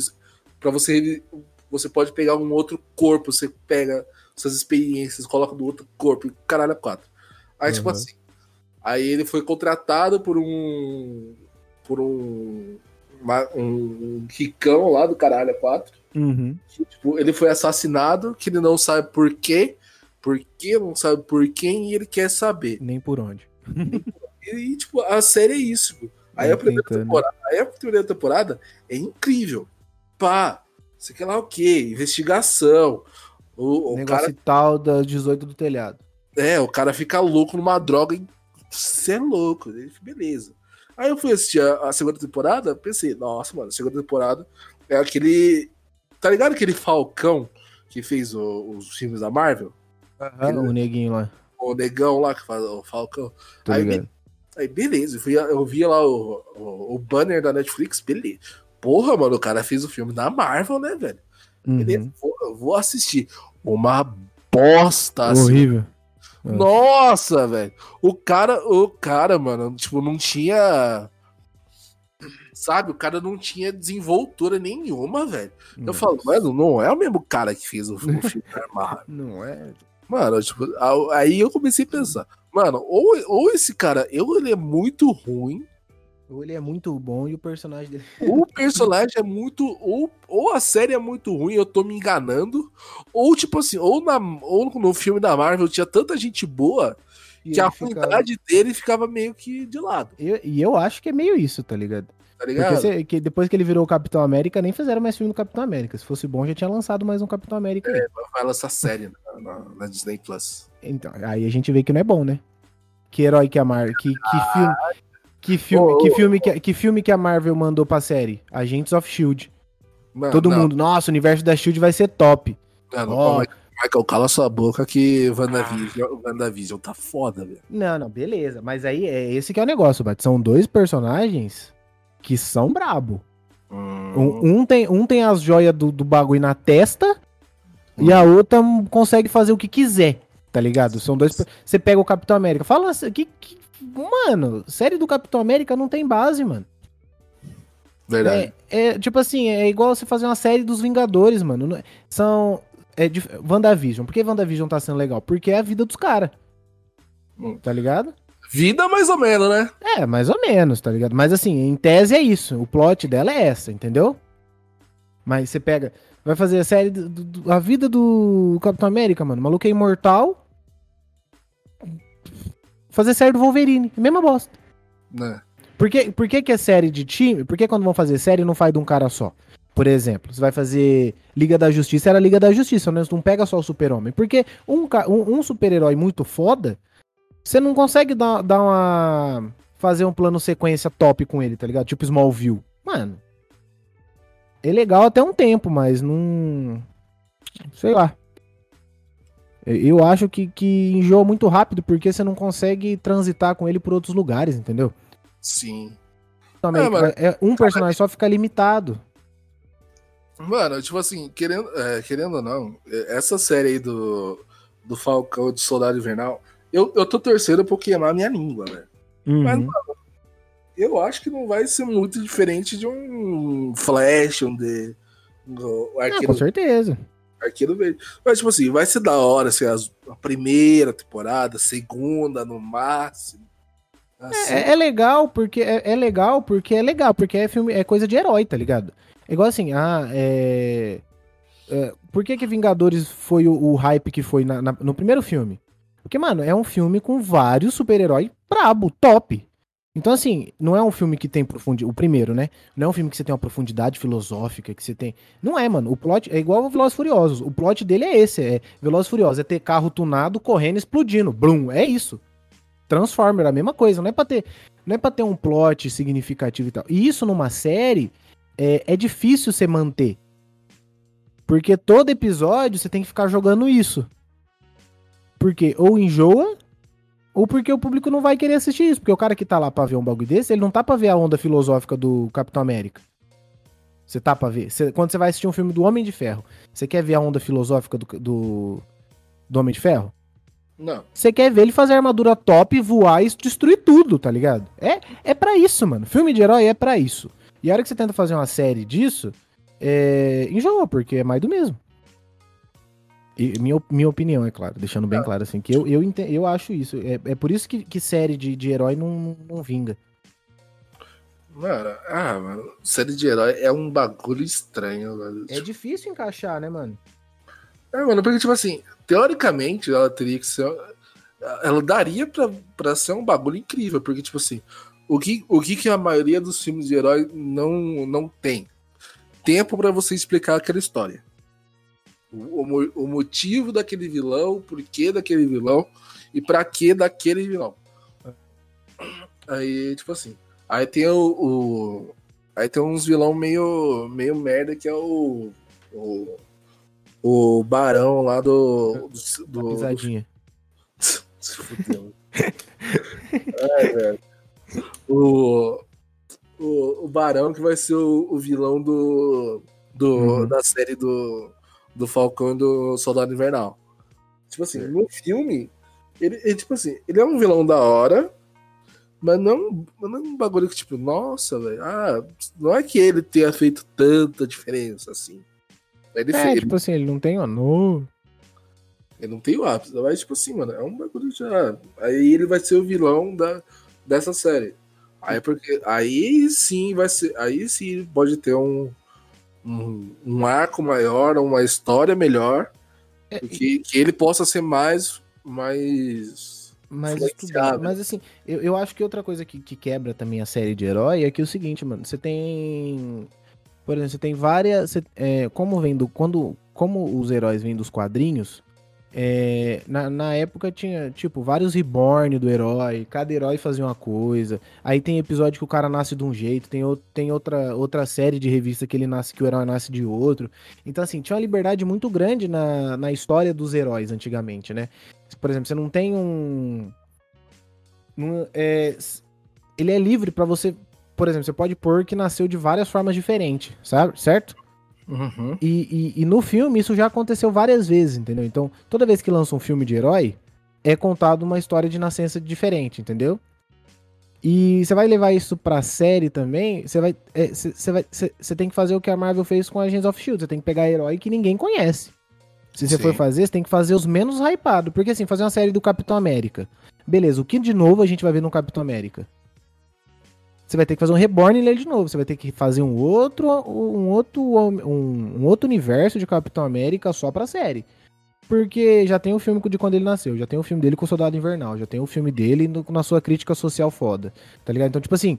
Speaker 2: Pra você. Você pode pegar um outro corpo, você pega suas experiências, coloca no outro corpo, e caralho quatro. Aí, tipo
Speaker 3: Uhum.
Speaker 2: assim. Aí ele foi contratado por um. Por um. uma- um ricão lá do caralho quatro.
Speaker 3: Uhum.
Speaker 2: que, tipo, ele foi assassinado, que ele não sabe por quê. Por quê, não sabe por quem, e ele quer saber.
Speaker 3: Nem por onde.
Speaker 2: E, tipo, a série é isso. Aí a primeira
Speaker 3: Tentando.
Speaker 2: temporada, aí a primeira temporada é incrível. Pá, sei que lá o quê? Investigação. O, o
Speaker 3: Negócio
Speaker 2: cara,
Speaker 3: tal das 18 do telhado.
Speaker 2: é, o cara fica louco numa droga. Você é louco. Ele, Beleza. Aí eu fui assistir a, a segunda temporada, pensei, nossa, mano, a segunda temporada é aquele. Tá ligado aquele Falcão que fez o- os filmes da Marvel?
Speaker 3: o neguinho lá.
Speaker 2: O negão lá que faz o Falcão.
Speaker 3: Tô
Speaker 2: Aí,
Speaker 3: ligado.
Speaker 2: Aí, beleza, eu, fui, eu via lá o, o, o banner da Netflix, beleza. Porra, mano, o cara fez o filme da Marvel, né, velho? Beleza,
Speaker 3: Uhum.
Speaker 2: vou, eu vou assistir. Uma bosta, assim.
Speaker 3: Horrível.
Speaker 2: Nossa, velho. O cara, o cara, mano, tipo, não tinha. Sabe, o cara não tinha desenvoltura nenhuma, velho. Eu falo, mano, não é o mesmo cara que fez o, o (laughs) filme da Marvel.
Speaker 3: Não é.
Speaker 2: Mano, tipo, aí eu comecei a pensar, mano, ou, ou esse cara, ou ele é muito ruim,
Speaker 3: Ou ele é muito bom e o personagem dele.
Speaker 2: ou o personagem é muito. Ou, ou a série é muito ruim, eu tô me enganando. Ou, tipo assim, ou, na, ou no filme da Marvel tinha tanta gente boa
Speaker 3: E
Speaker 2: que a
Speaker 3: ele fica-
Speaker 2: ruindade dele ficava meio que de lado,
Speaker 3: Eu- e eu acho que é meio isso, tá ligado?
Speaker 2: Tá ligado?
Speaker 3: cê- que depois que ele virou o Capitão América, nem fizeram mais filme do Capitão América. Se fosse bom, já tinha lançado mais um Capitão América aí.
Speaker 2: Vai lançar série na, na- na Disney Plus.
Speaker 3: Então, aí a gente vê que não é bom, né? Que herói que a Marvel. Que, que filme. Que filme,
Speaker 2: Ô,
Speaker 3: que, filme que, que filme que a Marvel mandou pra série? Agents of Shield.
Speaker 2: Mano,
Speaker 3: Todo
Speaker 2: não,
Speaker 3: mundo, nossa, o universo da Shield vai ser top.
Speaker 2: Mano,
Speaker 3: Ó.
Speaker 2: ô, Michael, cala sua boca que WandaVision, WandaVision tá foda, velho.
Speaker 3: Não, não, beleza. Mas aí é esse que é o negócio, Bat. São dois personagens que são brabo.
Speaker 2: Hum,
Speaker 3: Um, um tem, um tem as joias do, do bagulho na testa e a outra hum, consegue fazer o que quiser, tá ligado? São dois. Você pega o Capitão América. Fala assim, que, que- Mano, série do Capitão América não tem base, mano.
Speaker 2: verdade.
Speaker 3: É, é, tipo assim, é igual você fazer uma série dos Vingadores, mano. É- São. É, dif- WandaVision. Por que WandaVision tá sendo legal? Porque é a vida dos caras.
Speaker 2: Hum.
Speaker 3: Tá ligado?
Speaker 2: Vida mais ou menos, né?
Speaker 3: É, mais ou menos, tá ligado? Mas assim, em tese é isso. O plot dela é essa, entendeu? Mas você pega. Vai fazer a série. do- do- a vida do Capitão América, mano. O maluco é imortal. Fazer série do Wolverine. É mesma bosta.
Speaker 2: Né?
Speaker 3: Por que, por que, que é série de time? Por que quando vão fazer série não faz de um cara só? Por exemplo, você vai fazer Liga da Justiça, era Liga da Justiça, né? Não pega só o super-homem. Porque um, um, um super-herói muito foda, você não consegue dar, dar uma. fazer um plano sequência top com ele, tá ligado? Tipo Smallville. Mano. É legal até um tempo, mas não. Sei lá. Eu acho que, que enjoa muito rápido porque você não consegue transitar com ele por outros lugares, entendeu?
Speaker 2: Sim.
Speaker 3: Também,
Speaker 2: É, mano.
Speaker 3: é, um personagem só fica limitado.
Speaker 2: Mano, tipo assim, querendo, é, querendo ou não, é, essa série aí do, do Falcão de Soldado Invernal, eu, eu tô torcendo pra eu queimar minha língua, velho. Mas,
Speaker 3: Uhum.
Speaker 2: Eu acho que não vai ser muito diferente de um Flash, um de. Um arqueiro,
Speaker 3: com certeza.
Speaker 2: arqueiro verde. Mas, tipo assim, vai ser da hora assim, as- a primeira temporada, segunda no máximo. Assim,
Speaker 3: É, é legal porque é, é legal porque é legal, porque é filme, é coisa de herói, tá ligado? É igual assim, ah, é. é, por que que Vingadores foi o, o hype que foi na- na- no primeiro filme? Porque, mano, é um filme com vários super-heróis brabo, top. Então, assim, não é um filme que tem profundidade. O primeiro, né? Não é um filme que você tem uma profundidade filosófica, que você tem. Não é, mano. O plot é igual o Velozes Furiosos. O plot dele é esse: é Velozes Furiosos, é ter carro tunado, correndo, explodindo. Blum, é isso. Transformer, a mesma coisa. Não é pra ter, não é pra ter um plot significativo e tal. E isso numa série é, é difícil você manter. Porque todo episódio você tem que ficar jogando isso. Porque ou enjoa, ou porque o público não vai querer assistir isso. Porque o cara que tá lá pra ver um bagulho desse, ele não tá pra ver a onda filosófica do Capitão América. Você tá pra ver. Você- quando você vai assistir um filme do Homem de Ferro, você quer ver a onda filosófica do, do, do Homem de Ferro?
Speaker 2: Não.
Speaker 3: Você quer ver ele fazer armadura top, voar e destruir tudo, tá ligado? É, é para isso, mano. Filme de herói é pra isso. E a hora que você tenta fazer uma série disso, é... enjoa, porque é mais do mesmo. E minha, minha opinião, é claro, deixando bem claro assim, que eu, eu, ente- eu acho isso. É, é por isso que, que série de, de herói não, não vinga.
Speaker 2: Mano, ah, mano, série de herói é um bagulho estranho, velho.
Speaker 3: É difícil encaixar, né, mano?
Speaker 2: É, mano, porque, tipo assim, teoricamente ela teria que ser. Ela daria pra, pra ser um bagulho incrível, porque, tipo assim, o que, o que, que a maioria dos filmes de herói não, não tem? Tempo pra você explicar aquela história. O, o mo- o motivo daquele vilão, o porquê daquele vilão e pra que daquele vilão. Aí, tipo assim, aí tem o. o- aí tem uns vilão meio, meio merda que é o. o o barão lá do. do, do-
Speaker 3: Uma pisadinha. (laughs)
Speaker 2: se fudeu. é, velho. O, o, o barão que vai ser o, o vilão do, do
Speaker 3: Uhum.
Speaker 2: da série do, do Falcão e do Soldado Invernal. Tipo assim, no filme, ele, ele, tipo assim, ele é um vilão da hora, mas não, não é um bagulho que, tipo, nossa, velho, ah, não é que ele tenha feito tanta diferença assim. Ele,
Speaker 3: É,
Speaker 2: fez,
Speaker 3: tipo assim, ele não tem honor.
Speaker 2: ele não tem o ápice, mas tipo assim, mano, é um bagulho já. Aí ele vai ser o vilão da, dessa série. Aí porque aí sim vai ser, aí sim pode ter um, um, um arco maior, uma história melhor,
Speaker 3: É,
Speaker 2: que, que ele possa ser mais mais
Speaker 3: Mas,
Speaker 2: influenciável.
Speaker 3: estudado. mas assim, eu, eu acho que outra coisa que, que quebra também a série de herói é que é o seguinte, mano, você tem. Por exemplo, você tem várias. você- é, como vem do. Quando, como os heróis vêm dos quadrinhos, é, na, na época tinha, tipo, vários reborn do herói, cada herói fazia uma coisa. Aí tem episódio que o cara nasce de um jeito, tem, tem outra, outra série de revista que ele nasce, que o herói nasce de outro. Então, assim, tinha uma liberdade muito grande na, na história dos heróis antigamente, né? Por exemplo, você não tem um. não- é, ele é livre pra você. Por exemplo, você pode pôr que nasceu de várias formas diferentes, sabe? Certo?
Speaker 2: Uhum.
Speaker 3: E, e- e no filme isso já aconteceu várias vezes, entendeu? Então, toda vez que lança um filme de herói, é contado uma história de nascença diferente, entendeu? E você vai levar isso pra série também, você vai. é, Você você vai- você- tem que fazer o que a Marvel fez com Agents of Shield. Você tem que pegar herói que ninguém conhece. Se você for fazer, você tem que fazer os menos hypados. Porque assim, fazer uma série do Capitão América. Beleza, o que de novo a gente vai ver no Capitão América? Você vai ter que fazer um reborn nele de novo. Você vai ter que fazer um outro, um outro, um, um outro universo de Capitão América só pra série. Porque já tem o filme de quando ele nasceu, já tem o filme dele com o Soldado Invernal, já tem o filme dele no- na sua crítica social foda, tá ligado? Então, tipo assim,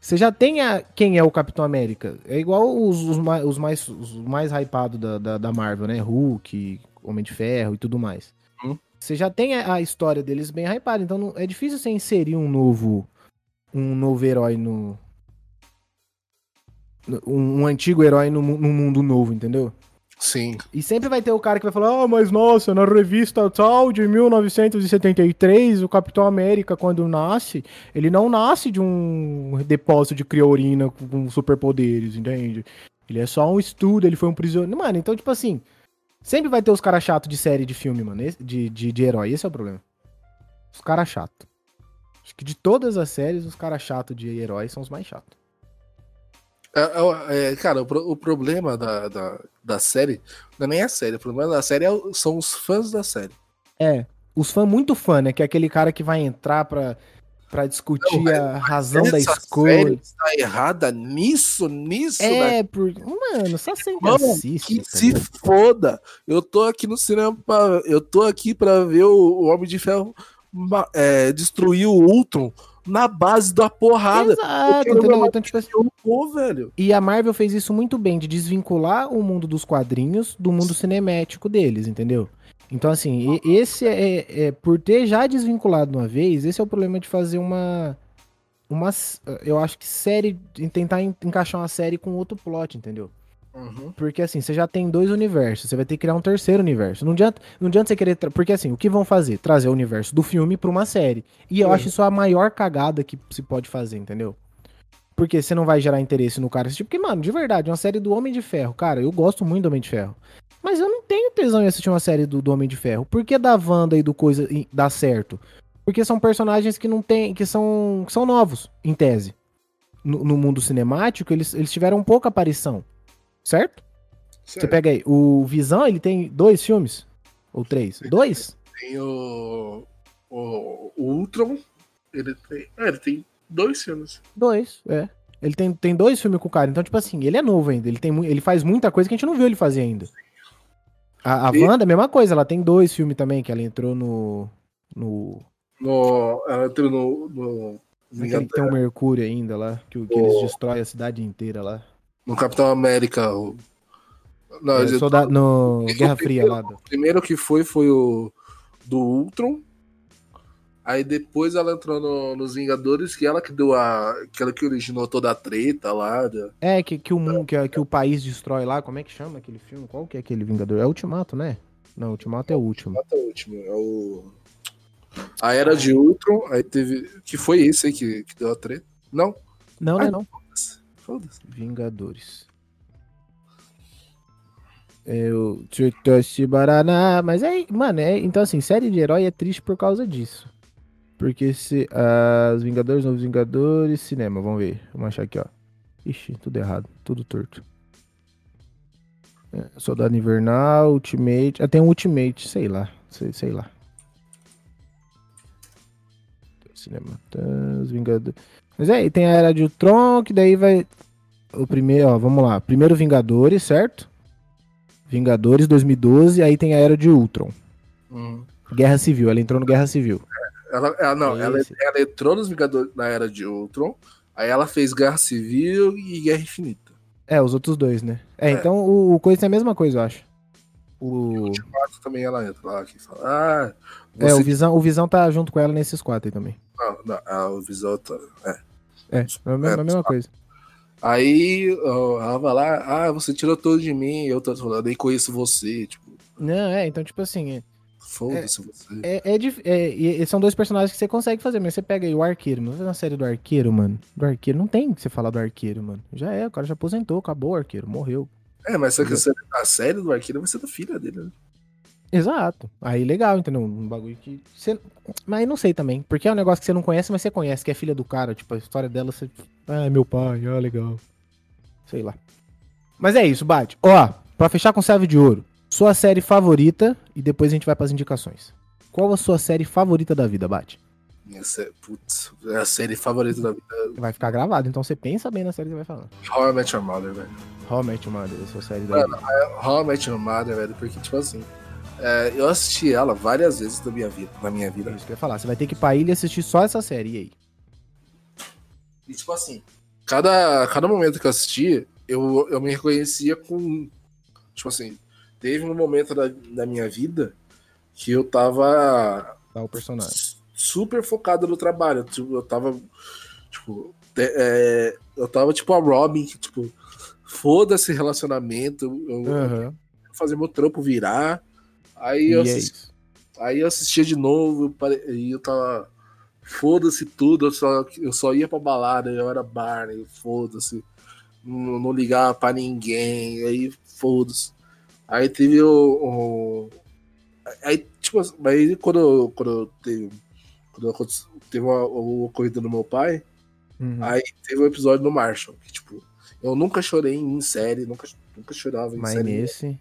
Speaker 3: você já tem a, quem é o Capitão América. É igual os, os, mais, os mais, os mais hypados da, da, da Marvel, né? Hulk, Homem de Ferro e tudo mais.
Speaker 2: Hum.
Speaker 3: Você já tem a, a história deles bem hypada, então não- é difícil você inserir um novo um novo herói no no- um, um antigo herói no, num mundo novo, entendeu?
Speaker 2: Sim.
Speaker 3: E sempre vai ter o cara que vai falar, ah, mas nossa, na revista tal de 1973, o Capitão América, quando nasce, ele não nasce de um depósito de criorina com, superpoderes, entende? Ele é só um estudo, ele foi um prisioneiro. Mano, então, tipo assim, sempre vai ter os caras chatos de série de filme, mano, de, de, de herói, esse é o problema. Os caras chatos. Acho que de todas as séries, os caras chatos de herói são os mais chatos.
Speaker 2: É, é, é, cara, o, o problema da, da, da série não é nem a série. O problema da série é são os fãs da série.
Speaker 3: É, os fãs muito fã, né? Que é aquele cara que vai entrar pra, pra discutir
Speaker 2: Não,
Speaker 3: a razão da escolha.
Speaker 2: série está errada nisso, nisso.
Speaker 3: É, por... Mano, só
Speaker 2: Mano,
Speaker 3: assiste.
Speaker 2: Que
Speaker 3: tá
Speaker 2: se foda. Eu tô aqui no cinema pra, eu tô aqui pra ver o, o Homem de Ferro é, destruir o Ultron na base da porrada.
Speaker 3: Exato, entendeu? Então, tipo assim,
Speaker 2: vou, velho.
Speaker 3: E a Marvel fez isso muito bem, de desvincular o mundo dos quadrinhos do mundo cinemático deles, entendeu? Então, assim, esse é, é- Por ter já desvinculado de uma vez, esse é o problema de fazer uma. Uma. Eu acho que série. Tentar en- encaixar uma série com outro plot, entendeu?
Speaker 2: Uhum.
Speaker 3: Porque assim, você já tem dois universos, você vai ter que criar um terceiro universo. Não adianta, não adianta você querer. Porque assim, o que vão fazer? Trazer o universo do filme pra uma série. E eu
Speaker 2: Uhum.
Speaker 3: acho isso a maior cagada que se pode fazer, entendeu? Porque você não vai gerar interesse no cara assistir. Porque, mano, de verdade, uma série do Homem de Ferro, cara, eu gosto muito do Homem de Ferro. Mas eu não tenho tesão em assistir uma série do, do Homem de Ferro. Por que da Wanda e do coisa e- dá certo? Porque são personagens que não tem. que são. que são novos, em tese. No, no mundo cinemático, eles, eles tiveram pouca aparição. Certo? Você
Speaker 2: Certo.
Speaker 3: pega aí, o Visão, ele tem dois filmes? Ou três? Dois?
Speaker 2: Tem o, o, o Ultron. Ele tem, é, ele tem dois filmes.
Speaker 3: Dois, é. Ele tem, tem dois filmes com o cara. Então, tipo assim, ele é novo ainda. Ele, tem, ele faz muita coisa que a gente não viu ele fazer ainda. A, a
Speaker 2: E-
Speaker 3: Wanda, a mesma coisa. Ela tem dois filmes também, que ela entrou no... no
Speaker 2: No, ela entrou no, no,
Speaker 3: que tem o Mercúrio ainda lá. Que, que eles destroem a cidade inteira lá.
Speaker 2: No Capitão América. O, não,
Speaker 3: É,
Speaker 2: ele-
Speaker 3: solda- no Guerra Fria lá. do-
Speaker 2: O primeiro que foi foi o do Ultron. Aí depois ela entrou no- nos Vingadores, que ela que deu a. que ela que originou toda a treta lá. da-
Speaker 3: É, que, que, o mundo, que, que o país destrói lá. Como é que chama aquele filme? Qual que é aquele Vingador? É o Ultimato, né? Não, Ultimato é o último.
Speaker 2: Até o último. É o. A Era de Ultron, aí teve. Que foi esse aí que, que deu a treta? Não?
Speaker 3: Não,
Speaker 2: Ah,
Speaker 3: é não.
Speaker 2: Foda-se.
Speaker 3: Vingadores. Eu Chutoshi Baraná. Mas é, mano, é, então assim, série de herói é triste por causa disso. Porque se. As Vingadores, Novos Vingadores, cinema, vamos ver. Vamos achar aqui, ó. Ixi, tudo errado, tudo torto. É, Soldado Invernal, Ultimate. Ah, tem um Ultimate, sei lá. Sei, sei lá. Cinema. tá, Os Vingadores. Mas é, e tem a Era de Ultron, que daí vai. O primeiro, ó, vamos lá. Primeiro Vingadores, certo? Vingadores 2012, aí tem a Era de Ultron.
Speaker 2: Hum.
Speaker 3: Guerra Civil, ela entrou no Guerra Civil.
Speaker 2: Ela, ela- não, ela, ela entrou nos Vingadores na Era de Ultron. Aí ela fez Guerra Civil e Guerra Infinita.
Speaker 3: É, os outros dois, né? É,
Speaker 2: É.
Speaker 3: então o, o coisa é a mesma coisa, eu acho. O,
Speaker 2: Quatro também ela entra lá que fala. Ah,
Speaker 3: é,
Speaker 2: você
Speaker 3: o Visão, o Visão tá junto com ela nesses quatro aí também.
Speaker 2: Não, não, a o Visão tá- é.
Speaker 3: É, é a mesma, mesma coisa.
Speaker 2: Aí ela vai lá, ah, você tirou tudo de mim, eu tô falando, nem conheço você, tipo,
Speaker 3: Não, é, então, tipo assim, é,
Speaker 2: foda-se você.
Speaker 3: é, é, é, são dois personagens que você consegue fazer, mas você pega aí o arqueiro, não na série do arqueiro, mano. Do arqueiro, não tem que você falar do arqueiro, mano. Já é, o cara já aposentou, acabou o arqueiro, morreu.
Speaker 2: É, mas só que você- a série do Arqueiro vai ser da filha dele, né?
Speaker 3: Exato. Aí legal, entendeu? Um bagulho que. Você... Mas não sei também. Porque é um negócio que você não conhece, mas você conhece, que é filha do cara. Tipo, a história dela, você. Ah, é meu pai, ah, legal. Sei lá. Mas é isso, Bate. Ó, pra fechar com chave de ouro. Sua série favorita e depois a gente vai pras indicações. Qual a sua série favorita da vida, Bate?
Speaker 2: Essa é, putz, é a série favorita da vida.
Speaker 3: Vai ficar gravado, então você pensa bem na série que você vai falar.
Speaker 2: How I Met Your Mother, velho.
Speaker 3: How I Met Your Mother, a sua série da
Speaker 2: Mano, How I Met Your Mother, velho, porque, tipo assim, é, eu assisti ela várias vezes na minha vida. Na minha vida.
Speaker 3: Isso que eu ia falar. Você vai ter que ir pra ilha e assistir só essa série. E aí?
Speaker 2: E, tipo assim, cada, cada momento que eu assisti, eu, eu me reconhecia com. Tipo assim, teve um momento da, da minha vida que eu tava
Speaker 3: Tá o personagem.
Speaker 2: super focado no trabalho. Tipo, eu tava. Tipo, é, eu tava tipo a Robin, que, tipo, foda-se relacionamento, eu, eu
Speaker 3: Aham.
Speaker 2: vou fazer meu trampo virar. Aí
Speaker 3: E
Speaker 2: eu,
Speaker 3: é
Speaker 2: assisti-
Speaker 3: isso.
Speaker 2: aí eu assistia de novo, eu e eu tava. Foda-se tudo, eu só, eu só ia pra balada, eu era Barney, foda-se. Não, não ligava pra ninguém, aí foda-se. Aí teve o. o- aí, tipo, assim, aí quando, eu- quando eu teve. Quando aconte- teve uma, o ocorrido do meu pai,
Speaker 3: Uhum.
Speaker 2: aí teve um episódio no Marshall, que, tipo, eu nunca chorei em série, nunca, nunca chorava em
Speaker 3: Mas
Speaker 2: série.
Speaker 3: nesse.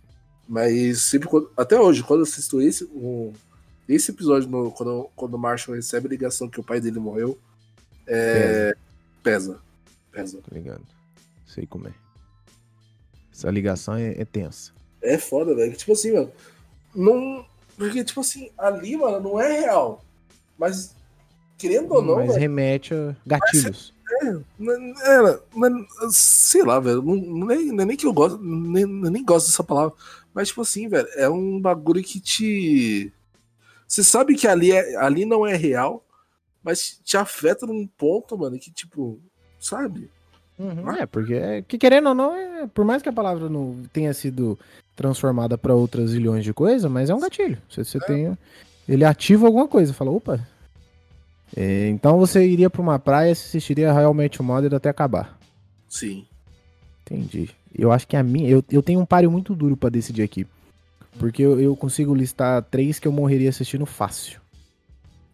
Speaker 2: Mas sempre quando- até hoje, quando eu assisto esse, um- esse episódio, no- quando, quando o Marshall recebe a ligação que o pai dele morreu, é, pesa. Pesa.
Speaker 3: Tô ligado. Sei como é. Essa ligação é, é tensa.
Speaker 2: É foda, velho. Tipo assim, mano. Não. Porque, tipo assim, ali, mano, não é real. Mas, querendo ou não,
Speaker 3: Mas
Speaker 2: velho.
Speaker 3: remete a gatilhos.
Speaker 2: Não- é, não- sei lá, velho. Não, não, é, não é nem que eu gosto. Nem, eu nem gosto dessa palavra. Mas, tipo assim, velho, é um bagulho que te. Você sabe que ali, é, ali não é real, mas te afeta num ponto, mano, que, tipo, sabe?
Speaker 3: Uhum, É, porque, é- que querendo ou não, é, por mais que a palavra não tenha sido transformada pra outras zilhões de coisas, mas é um gatilho. Você, você tem. Ele ativa alguma coisa. Fala, opa. É, então você iria pra uma praia e assistiria Real Match Mother até acabar.
Speaker 2: Sim.
Speaker 3: Entendi. Eu acho que a minha. Eu, eu tenho um páreo muito duro pra decidir aqui. Porque eu, eu consigo listar três que eu morreria assistindo fácil.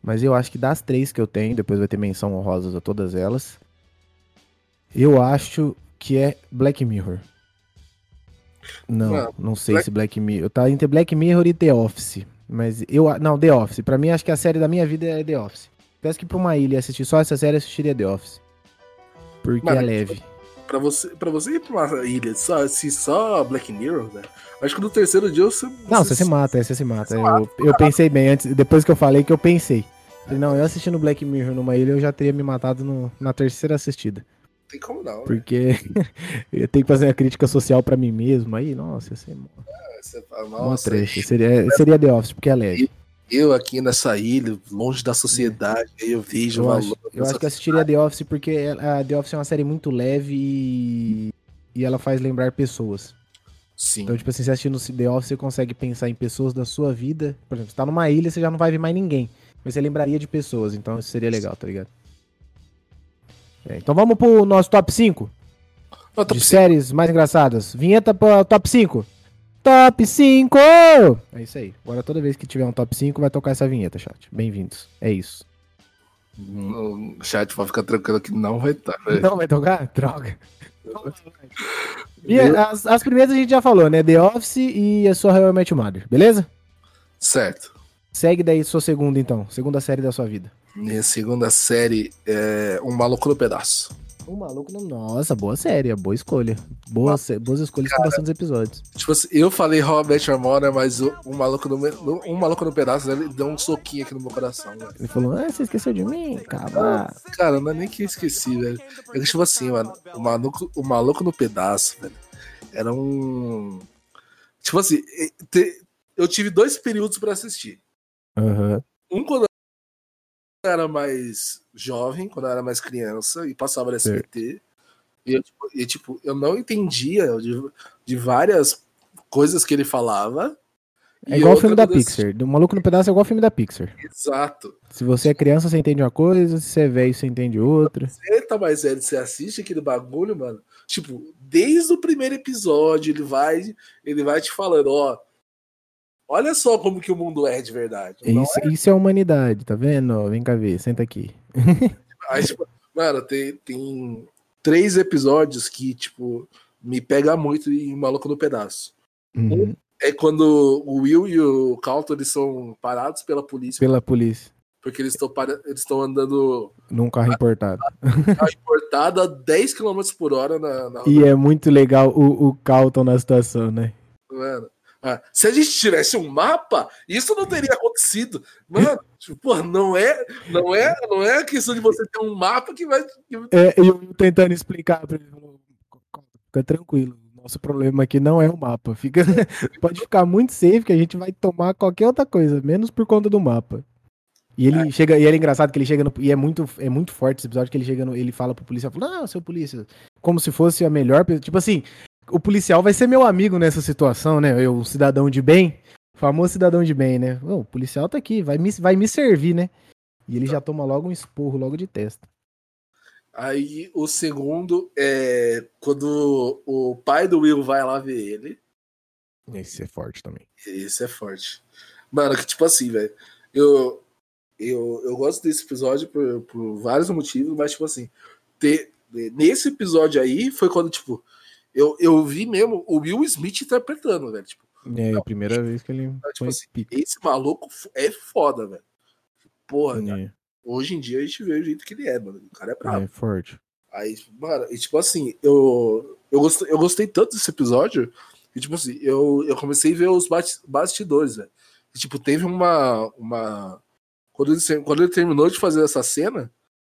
Speaker 3: Mas eu acho que das três que eu tenho, depois vai ter menção honrosas a todas elas. Eu acho que é Black Mirror. Não,
Speaker 2: Mano,
Speaker 3: não sei
Speaker 2: Black-
Speaker 3: se Black Mirror. Tá entre Black Mirror e The Office. Mas eu. Não, The Office. Pra mim, acho que a série da minha vida é The Office. Peço que pra uma ilha e assistir só essa série, assistiria The Office. Porque
Speaker 2: Mano,
Speaker 3: é leve.
Speaker 2: Pra você, pra você ir pra uma ilha só, se só Black Mirror, velho, acho que no terceiro dia você.
Speaker 3: Não, você se mata, é, você se mata. Eu, eu pensei bem antes, depois que eu falei que eu pensei. Falei, não, eu assistindo Black Mirror numa ilha, eu já teria me matado no- na terceira assistida.
Speaker 2: Tem como não, velho.
Speaker 3: Porque (laughs) eu tenho que fazer uma crítica social pra mim mesmo. Aí, nossa, ia ser mó,
Speaker 2: Você fala, nossa,
Speaker 3: trash. Seria, seria The Office, porque é leve.
Speaker 2: Eu aqui nessa ilha, longe da sociedade, aí eu vejo
Speaker 3: Eu
Speaker 2: o
Speaker 3: acho, eu acho que eu assistiria The Office porque a The Office é uma série muito leve e, e ela faz lembrar pessoas.
Speaker 2: Sim.
Speaker 3: Então, tipo assim, você assistindo The Office, você consegue pensar em pessoas da sua vida. Por exemplo, você tá numa ilha, você já não vai ver mais ninguém. Mas você lembraria de pessoas, então isso seria legal, tá ligado? É, então vamos pro nosso top 5
Speaker 2: Não, tá
Speaker 3: de
Speaker 2: possível.
Speaker 3: séries mais engraçadas. Vinheta pro top 5. Top 5! É isso aí. Agora toda vez que tiver um top 5 vai tocar essa vinheta, chat. Bem-vindos. É isso.
Speaker 2: Hum, O chat pode ficar tranquilo que não vai estar, velho.
Speaker 3: Não vai tocar? (laughs) Droga. E as, as primeiras a gente já falou, né? The Office e a sua Real Your Mother, beleza?
Speaker 2: Certo.
Speaker 3: Segue daí sua segunda, então. Segunda série da sua vida.
Speaker 2: Minha segunda série é Um Maluco no Pedaço.
Speaker 3: O maluco não. Nossa, boa série, boa escolha. Boa, sé- boas escolhas com bastantes episódios.
Speaker 2: Tipo assim, eu falei Your Mother, mas o, um, maluco no, no- um Maluco no Pedaço, ele deu um soquinho aqui no meu coração, velho.
Speaker 3: Ele falou: Ah, você esqueceu de mim? Cabra.
Speaker 2: Cara, não é nem que eu esqueci, velho. É que, tipo assim, mano, o maluco, o maluco no pedaço, velho, era um. Tipo assim, eu tive dois períodos pra assistir.
Speaker 3: Aham.
Speaker 2: Um quando eu era mais jovem, quando eu era mais criança, e passava no SBT. E, eu, tipo, e, tipo, eu não entendia de, de várias coisas que ele falava.
Speaker 3: É igual o filme da Pixar. O maluco no pedaço é igual o filme da Pixar.
Speaker 2: Exato.
Speaker 3: Se você é criança, você entende uma coisa. Se você é velho, você entende outra.
Speaker 2: Você tá mais velho, você assiste aquele bagulho, mano. Tipo, desde o primeiro episódio, ele vai, ele vai te falando, ó. Olha só como que o mundo é de verdade.
Speaker 3: Isso, isso é humanidade, tá vendo? Vem cá ver, senta aqui. (laughs)
Speaker 2: Aí, tipo, mano, tem, tem três episódios que, tipo, me pega muito em Maluco no Pedaço.
Speaker 3: Uhum.
Speaker 2: É quando o Will e o Calton eles são parados pela polícia
Speaker 3: Pela polícia.
Speaker 2: porque eles estão eles estão andando
Speaker 3: Num carro importado.
Speaker 2: carro (laughs) importado a 10 km por hora na, na
Speaker 3: E é muito legal o, o Calton na situação, né?
Speaker 2: Mano, se a gente tivesse um mapa, isso não teria acontecido. Mano, tipo, não é, não é, não é a questão de você ter um mapa que vai.
Speaker 3: É, eu tentando explicar falou, Fica tranquilo. Nosso problema aqui não é o mapa. Fica, (laughs) pode ficar muito safe que a gente vai tomar qualquer outra coisa, menos por conta do mapa. E ele chega, e ele é engraçado que ele chega no, e é muito, é muito forte esse episódio que ele chega no, ele fala pro policial, fala, não, seu polícia, como se fosse a melhor, tipo assim, o policial vai ser meu amigo nessa situação, né? Eu, o cidadão de bem, famoso cidadão de bem, né? Ô, o policial tá aqui, vai me, vai me servir, né? E ele já toma logo um esporro logo de testa.
Speaker 2: Aí o segundo é quando o pai do Will vai lá ver ele.
Speaker 3: Esse é forte também.
Speaker 2: Esse é forte. Mano, que tipo assim, velho. Eu, eu, eu gosto desse episódio por, por vários motivos, mas tipo assim, ter, nesse episódio aí foi quando, tipo, eu, eu vi mesmo o Will Smith interpretando, velho. Tipo,
Speaker 3: É a primeira vez que ele
Speaker 2: tipo
Speaker 3: foi
Speaker 2: assim, esse maluco é foda, velho. Porra,
Speaker 3: É,
Speaker 2: hoje em dia a gente vê o jeito que ele é, mano. O cara é brabo.
Speaker 3: é forte.
Speaker 2: Aí, mano, e tipo assim, eu, eu, gostei, eu gostei tanto desse episódio que, tipo assim, eu, eu comecei a ver os bastidores, velho. E, tipo, teve uma. uma... Quando, ele, quando ele terminou de fazer essa cena,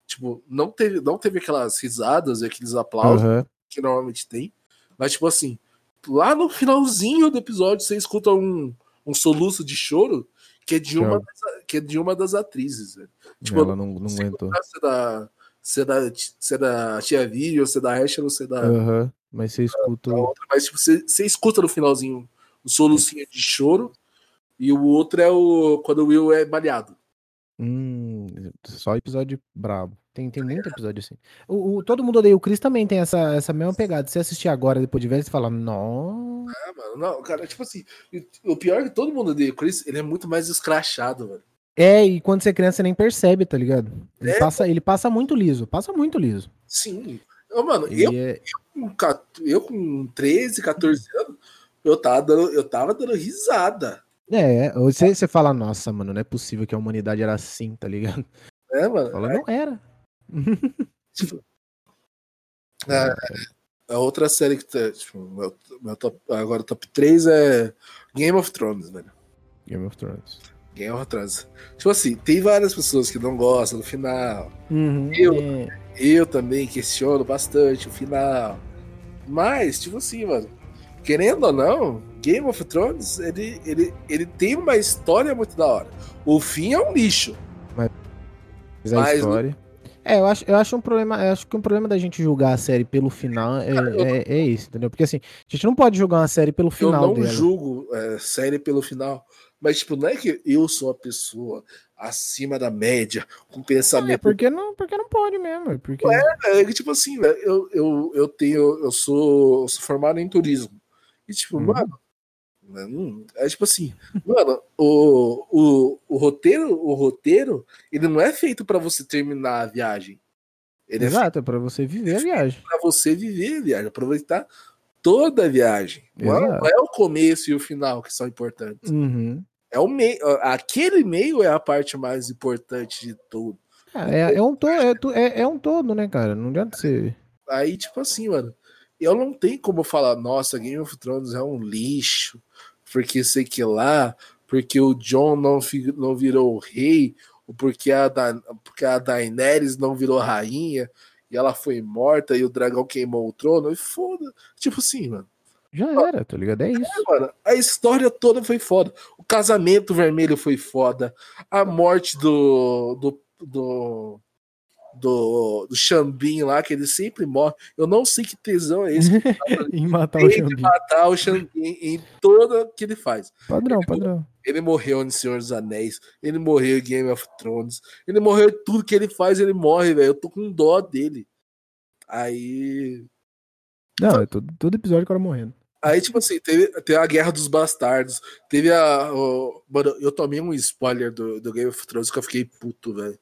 Speaker 2: tipo, não teve, não teve aquelas risadas e aqueles aplausos
Speaker 3: Aham.
Speaker 2: que normalmente tem. Mas, tipo assim, lá no finalzinho do episódio, você escuta um, um soluço de choro que é de uma, das, que é de uma das atrizes, velho. Tipo,
Speaker 3: Ela não, não
Speaker 2: Se
Speaker 3: aguentou.
Speaker 2: é da, se é da, se é da Tia Vivi, ou se é da Ashley, ou se é da,
Speaker 3: Aham. Mas você escuta.
Speaker 2: da outra, mas tipo, você, você escuta no finalzinho o solucinho de choro, e o outro é o quando o Will é baleado.
Speaker 3: Hum, só episódio brabo. Tem, tem muito episódio assim. O, o- todo mundo odeia o Chris também tem essa, essa mesma pegada. Se você assistir agora, depois de ver, você fala, nossa.
Speaker 2: Ah, mano, não, cara, tipo assim, o pior é que todo mundo odeia o Chris, ele é muito mais escrachado, velho.
Speaker 3: É, e quando você é criança, você nem percebe, tá ligado? Ele,
Speaker 2: É.
Speaker 3: passa, ele passa muito liso, passa muito liso.
Speaker 2: Sim. Eu, mano, eu,
Speaker 3: é-
Speaker 2: com, 14 eu com 13, 14 anos, eu tava dando, eu tava dando risada.
Speaker 3: É, você, você fala, nossa, mano, não é possível que a humanidade era assim, tá ligado?
Speaker 2: Né, mano?
Speaker 3: Fala, não era.
Speaker 2: Tipo, é, a outra série que tá, tipo, meu, meu top, agora top 3 é Game of Thrones, velho.
Speaker 3: Game of Thrones.
Speaker 2: Game of Thrones. Tipo assim, tem várias pessoas que não gostam do final.
Speaker 3: Uhum,
Speaker 2: Eu-
Speaker 3: é.
Speaker 2: Eu também questiono bastante o final. Mas, tipo assim, mano, querendo ou não, Game of Thrones, ele, ele, ele tem uma história muito da hora. O fim é um lixo.
Speaker 3: Mas a
Speaker 2: Mas-
Speaker 3: história. É, eu acho, eu acho um problema. Eu acho que um problema da gente julgar a série pelo final é,
Speaker 2: Cara, eu-
Speaker 3: é, é isso, entendeu? Porque assim, a gente não pode julgar uma série pelo
Speaker 2: eu
Speaker 3: final
Speaker 2: não
Speaker 3: dela.
Speaker 2: julgo é, série pelo final. Mas, tipo, não é que eu sou a pessoa acima da média, com
Speaker 3: É,
Speaker 2: pensamento
Speaker 3: porque não, porque não pode mesmo. é Porque...
Speaker 2: É que, tipo assim, né, eu, eu, eu tenho. Eu sou, eu sou formado em turismo. E, tipo,
Speaker 3: Uhum.
Speaker 2: mano. né, hum, É tipo assim, mano, o, o roteiro, o roteiro, ele não é feito pra você terminar a viagem. Ele é
Speaker 3: Exato, é pra você viver a viagem.
Speaker 2: pra você viver a viagem, aproveitar toda a viagem. Não é, não é o começo e o final que são importantes.
Speaker 3: Uhum.
Speaker 2: É o meio. Aquele meio é a parte mais importante de tudo.
Speaker 3: É, é um to, é, é, é um todo, né, cara? Não adianta ser.
Speaker 2: Aí, tipo assim, mano, eu não tenho como falar, nossa, Game of Thrones é um lixo, porque sei que lá, porque o John não, não virou o rei, ou porque a, da, porque a Daenerys não virou rainha, e ela foi morta, e o dragão queimou o trono, e foda. Tipo assim, mano.
Speaker 3: Já era, tá ligado? É isso.
Speaker 2: Mano, a história toda foi foda. O casamento vermelho foi foda. A morte do. do. do. Do, do Xambin lá, que ele sempre morre. Eu não sei que tesão é esse (laughs)
Speaker 3: em matar o
Speaker 2: matar o Xambin em toda que ele faz.
Speaker 3: Padrão, padrão.
Speaker 2: Ele morreu em Senhor dos Anéis, ele morreu em Game of Thrones, ele morreu em tudo que ele faz, ele morre, velho. Eu tô com dó dele. Aí.
Speaker 3: Não, é todo, todo episódio o cara morrendo.
Speaker 2: Aí, tipo assim, teve, teve a Guerra dos Bastardos, teve a. o- mano, eu tomei um spoiler do, do Game of Thrones que eu fiquei puto, velho.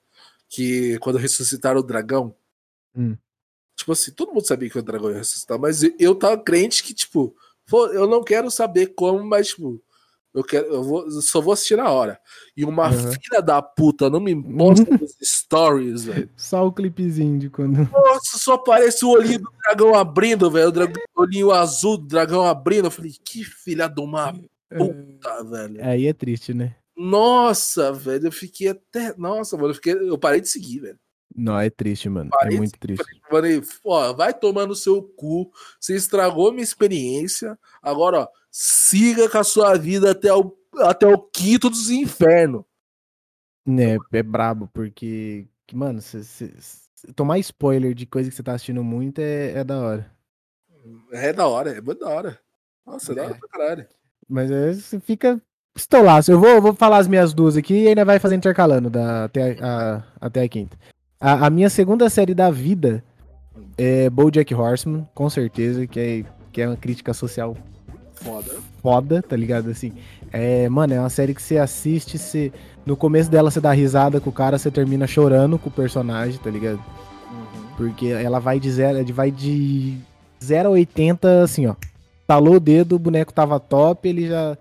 Speaker 2: Que quando ressuscitaram o dragão.
Speaker 3: Hum.
Speaker 2: Tipo assim, todo mundo sabia que o dragão ia ressuscitar, mas eu tava crente que, tipo, pô, eu não quero saber como, mas, tipo, Eu, quero, eu, vou, eu só vou assistir na hora. E uma
Speaker 3: Uhum.
Speaker 2: filha da puta não me mostra (laughs) nos stories, velho.
Speaker 3: Só o clipezinho de quando. (laughs)
Speaker 2: Nossa, só aparece o olhinho do dragão abrindo, velho. O dragão- olhinho azul do dragão abrindo. Eu falei, que filha de uma puta, velho.
Speaker 3: Aí é triste, né?
Speaker 2: Nossa, velho. Eu fiquei até. Nossa, mano. Eu, fiquei... eu parei de seguir, velho.
Speaker 3: Não, é triste, mano. É
Speaker 2: Parece-
Speaker 3: muito triste.
Speaker 2: Falei, ó, vai tomar no seu cu. Você estragou minha experiência. Agora, ó, siga com a sua vida até o, até o quinto dos infernos.
Speaker 3: É, é brabo, porque, que, mano, cê- cê- cê- tomar spoiler de coisa que você tá assistindo muito é, é da hora.
Speaker 2: É da hora, é muito da hora. Nossa, é da hora
Speaker 3: É.
Speaker 2: pra caralho.
Speaker 3: Mas aí você fica pistolaço. Eu vou, eu vou falar as minhas duas aqui e ainda vai fazer intercalando da, até, a, até a quinta. A, a minha segunda série da vida é BoJack Horseman, com certeza, que é, que é uma crítica social
Speaker 2: Foda.
Speaker 3: foda, tá ligado? Assim, é, mano, é uma série que você assiste, você, no começo dela você dá risada com o cara, você termina chorando com o personagem, tá ligado? Porque ela vai de zero, vai de 0 a 80, assim, ó. Talou o dedo, o boneco tava top, ele já.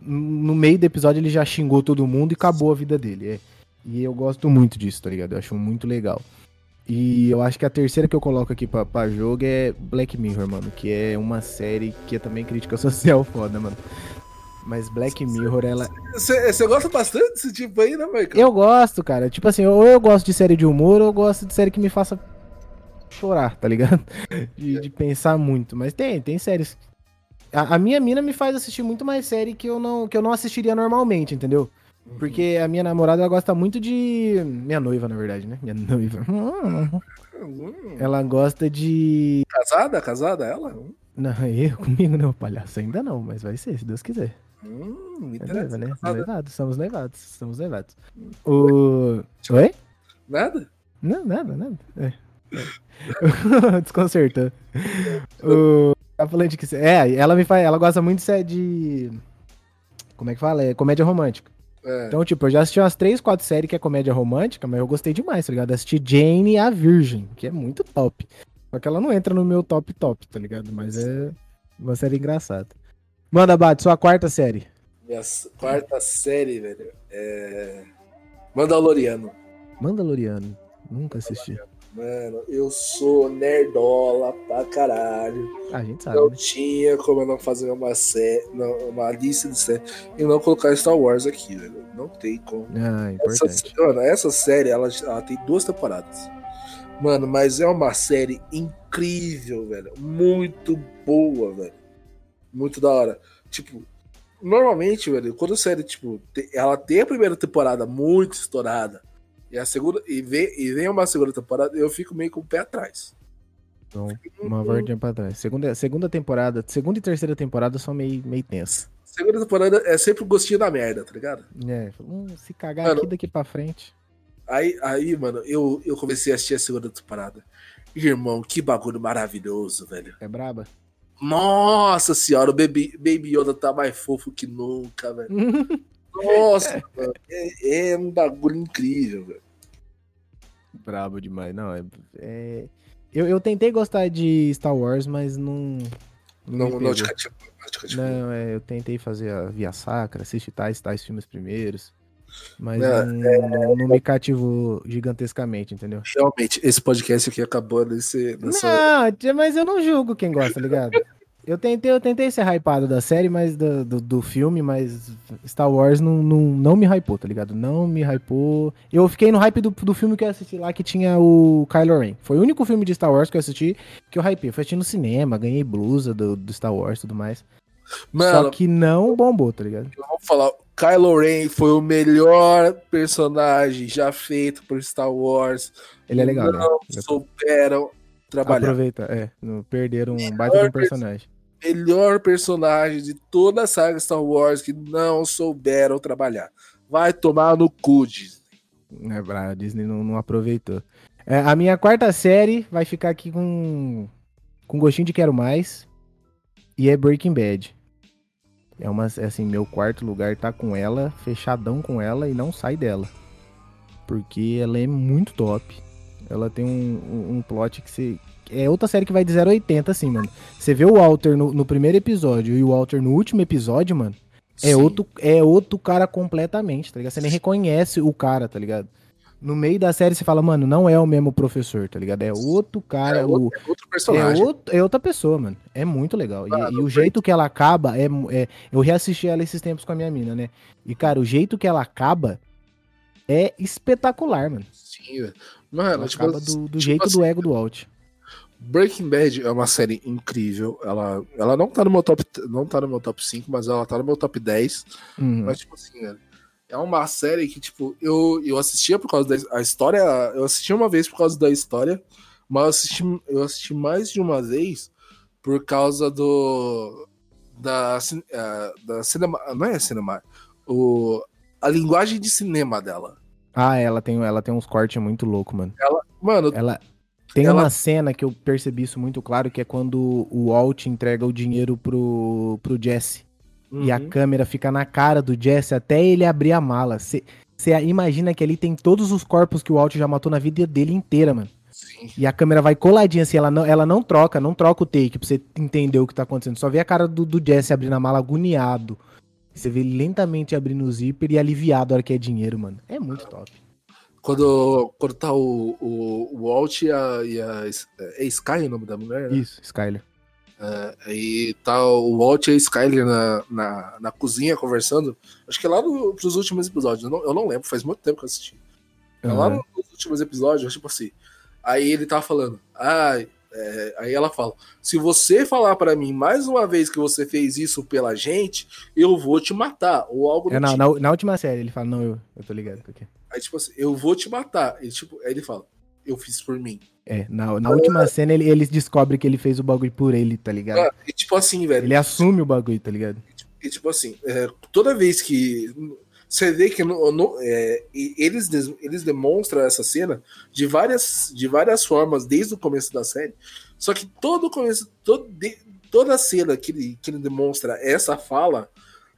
Speaker 3: No meio do episódio ele já xingou todo mundo e acabou a vida dele. é. E eu gosto muito disso, tá ligado? Eu acho muito legal. E eu acho que a terceira que eu coloco aqui pra, pra jogo é Black Mirror, mano. Que é uma série que é também crítica social (laughs) foda, mano. Mas Black Mirror, ela.
Speaker 2: Você gosta bastante desse tipo aí, né, Michael?
Speaker 3: Eu gosto, cara. Tipo assim, ou eu gosto de série de humor, ou eu gosto de série que me faça chorar, tá ligado? (laughs) De, de pensar muito. Mas tem, tem séries. A, a minha mina me faz assistir muito mais série que eu não, que eu não assistiria normalmente, entendeu? Porque a minha namorada ela gosta muito de. Minha noiva, na verdade, né? Minha noiva.
Speaker 2: Hum.
Speaker 3: Ela gosta de.
Speaker 2: Casada? Casada ela?
Speaker 3: Não, (laughs) eu comigo não, palhaço. Ainda não, mas vai ser, se Deus quiser.
Speaker 2: Hum,
Speaker 3: É noiva, né? Noivados, somos noivados. Somos noivados. O. Oi?
Speaker 2: Nada?
Speaker 3: Não, nada, nada. É. É. (laughs) Desconcertou. O... Tá falando de que. É, ela me faz. Ela gosta muito de. Como é que fala? É comédia romântica.
Speaker 2: É.
Speaker 3: Então, tipo, eu já assisti umas 3, 4 séries que é comédia romântica, mas eu gostei demais, tá ligado? Assisti Jane e a Virgem, que é muito top. Só que ela não entra no meu top top, tá ligado? Mas é uma série engraçada. Manda, Bate, sua quarta série.
Speaker 2: Minha quarta série, velho. É. Mandaloriano.
Speaker 3: Mandaloriano. Nunca assisti.
Speaker 2: Mano, eu sou nerdola pra caralho.
Speaker 3: A gente sabe,
Speaker 2: Não
Speaker 3: né?
Speaker 2: tinha como eu não fazer uma série, uma lista de série e não colocar Star Wars aqui, velho. Não tem como.
Speaker 3: Ah,
Speaker 2: Essa,
Speaker 3: importante.
Speaker 2: mano, essa série, ela, ela tem duas temporadas. Mano, mas é uma série incrível, velho. Muito boa, velho. Muito da hora. Tipo, normalmente, velho, quando a série, tipo, ela tem a primeira temporada muito estourada e a segunda e vem, e vem uma segunda temporada, eu fico meio com o pé atrás.
Speaker 3: Então, uma voltinha pra trás. Segunda, segunda temporada, segunda e terceira temporada são meio, meio tensa.
Speaker 2: Segunda temporada é sempre o gostinho da merda, tá ligado?
Speaker 3: É, hum, se cagar
Speaker 2: Mano.
Speaker 3: aqui daqui pra frente.
Speaker 2: Aí, aí mano, eu, eu comecei a assistir a segunda temporada. Irmão, que bagulho maravilhoso, velho.
Speaker 3: É braba?
Speaker 2: Nossa senhora, o Baby, Baby Yoda tá mais fofo que nunca, velho. (laughs) Nossa, mano, é, é um bagulho incrível, velho.
Speaker 3: Brabo demais. Não, é. é- Eu, eu tentei gostar de Star Wars, mas não.
Speaker 2: Não,
Speaker 3: me
Speaker 2: não
Speaker 3: pegou.
Speaker 2: te cativou, não te cativou.
Speaker 3: Não, é, eu tentei fazer a Via Sacra, assistir tais tais filmes primeiros. Mas
Speaker 2: É,
Speaker 3: não, não- não me cativou gigantescamente, entendeu?
Speaker 2: Realmente, esse podcast aqui acabou nesse, nessa.
Speaker 3: Não, mas eu não julgo quem gosta, tá ligado? Eu tentei, eu tentei ser hypado da série, mas do, do, do filme, mas Star Wars não, não, não me hypou, tá ligado? Não me hypou. Eu fiquei no hype do, do filme que eu assisti lá, que tinha o Kylo Ren. Foi o único filme de Star Wars que eu assisti que eu hypei. Fui assistir no cinema, ganhei blusa do, do Star Wars e tudo mais.
Speaker 2: Mano,
Speaker 3: Só que não bombou, tá ligado?
Speaker 2: eu vou falar, Kylo Ren foi o melhor personagem já feito por Star Wars.
Speaker 3: Ele é legal, né?
Speaker 2: Não
Speaker 3: é-
Speaker 2: souberam trabalhar.
Speaker 3: Aproveita, é. não- Perderam um baita de um personagem.
Speaker 2: Melhor personagem de toda a saga Star Wars que não souberam trabalhar. Vai tomar no cu, Disney.
Speaker 3: É, a Disney não, não aproveitou. É, a minha quarta série vai ficar aqui com, com gostinho de quero mais. E é Breaking Bad. É uma, é assim, meu quarto lugar tá com ela, fechadão com ela e não sai dela. Porque ela é muito top. Ela tem um, um, um plot que você. É outra série que vai de 0 a 80, assim, mano. Você vê o Walter no, no primeiro episódio e o Walter no último episódio, mano. É
Speaker 2: Sim.
Speaker 3: outro, é outro cara completamente, tá ligado? Você nem reconhece o cara, tá ligado? No meio da série você fala, mano, não é o mesmo professor, tá ligado? É outro cara,
Speaker 2: É
Speaker 3: o,
Speaker 2: outro, é outro
Speaker 3: é,
Speaker 2: personagem.
Speaker 3: outro- é outra pessoa, mano. É muito legal. E-
Speaker 2: Mano,
Speaker 3: e, o jeito que ela acaba é, é- Eu reassisti ela esses tempos com a minha mina, né? E, cara, o jeito que ela acaba é espetacular, mano.
Speaker 2: Sim, velho. Mano,
Speaker 3: Ela
Speaker 2: tipo,
Speaker 3: acaba do, do
Speaker 2: tipo
Speaker 3: jeito
Speaker 2: assim,
Speaker 3: do ego do Walt.
Speaker 2: Breaking Bad é uma série incrível. Ela, ela não tá no meu top, não tá no meu top 5, mas ela tá no meu top 10.
Speaker 3: Uhum.
Speaker 2: Mas, tipo assim, é uma série que, tipo, eu, eu assistia por causa da história. Eu assisti uma vez por causa da história, mas eu assisti, eu assisti mais de uma vez por causa do. Da, eh, da cinema. Não é cinema. O, a linguagem de cinema dela.
Speaker 3: Ah, ela tem, ela tem uns cortes muito loucos, mano.
Speaker 2: Mano,
Speaker 3: Ela tem
Speaker 2: Ela-
Speaker 3: uma cena que eu percebi isso muito claro, que é quando o Walt entrega o dinheiro pro, pro Jesse. E a
Speaker 2: uhum,
Speaker 3: câmera fica na cara do Jesse até ele abrir a mala. Você imagina que ali tem todos os corpos que o Walt já matou na vida dele inteira, mano.
Speaker 2: sim.
Speaker 3: E a câmera vai coladinha assim, ela não, ela não troca, não troca o take pra você entender o que tá acontecendo. Só vê a cara do, do Jesse abrindo a mala agoniado. Você vê ele lentamente abrindo o zíper e aliviado a hora que é dinheiro, mano. É muito top.
Speaker 2: Quando, quando tá o, o, o Walt e a, e a. É Sky o nome da mulher? né?
Speaker 3: Isso, Skyler.
Speaker 2: Aí tá o Walt e a Skyler na, na, na cozinha conversando. Acho que é lá no, pros últimos episódios. Eu não, eu não lembro, faz muito tempo que eu assisti. É lá
Speaker 3: Aham.
Speaker 2: nos últimos episódios, tipo assim. Aí ele tava falando. Ah, é, aí ela fala: se você falar pra mim mais uma vez que você fez isso pela gente, eu vou te matar. Ou algo do
Speaker 3: É, na,
Speaker 2: tipo.
Speaker 3: na, na última série, ele fala, não, eu, eu tô ligado. quê.
Speaker 2: Aí, tipo assim, eu vou te matar. E, tipo, aí ele fala: eu fiz por mim.
Speaker 3: É, na, na última cena ele, ele descobre que ele fez o bagulho por ele, tá ligado?
Speaker 2: Ah, e tipo assim, velho.
Speaker 3: Ele assume o bagulho, tá ligado?
Speaker 2: E tipo assim, é, toda vez que você vê que no- no- é, e eles, eles demonstram essa cena de várias, de várias formas desde o começo da série. Só que todo começo, todo, de- toda cena que ele, que ele demonstra essa fala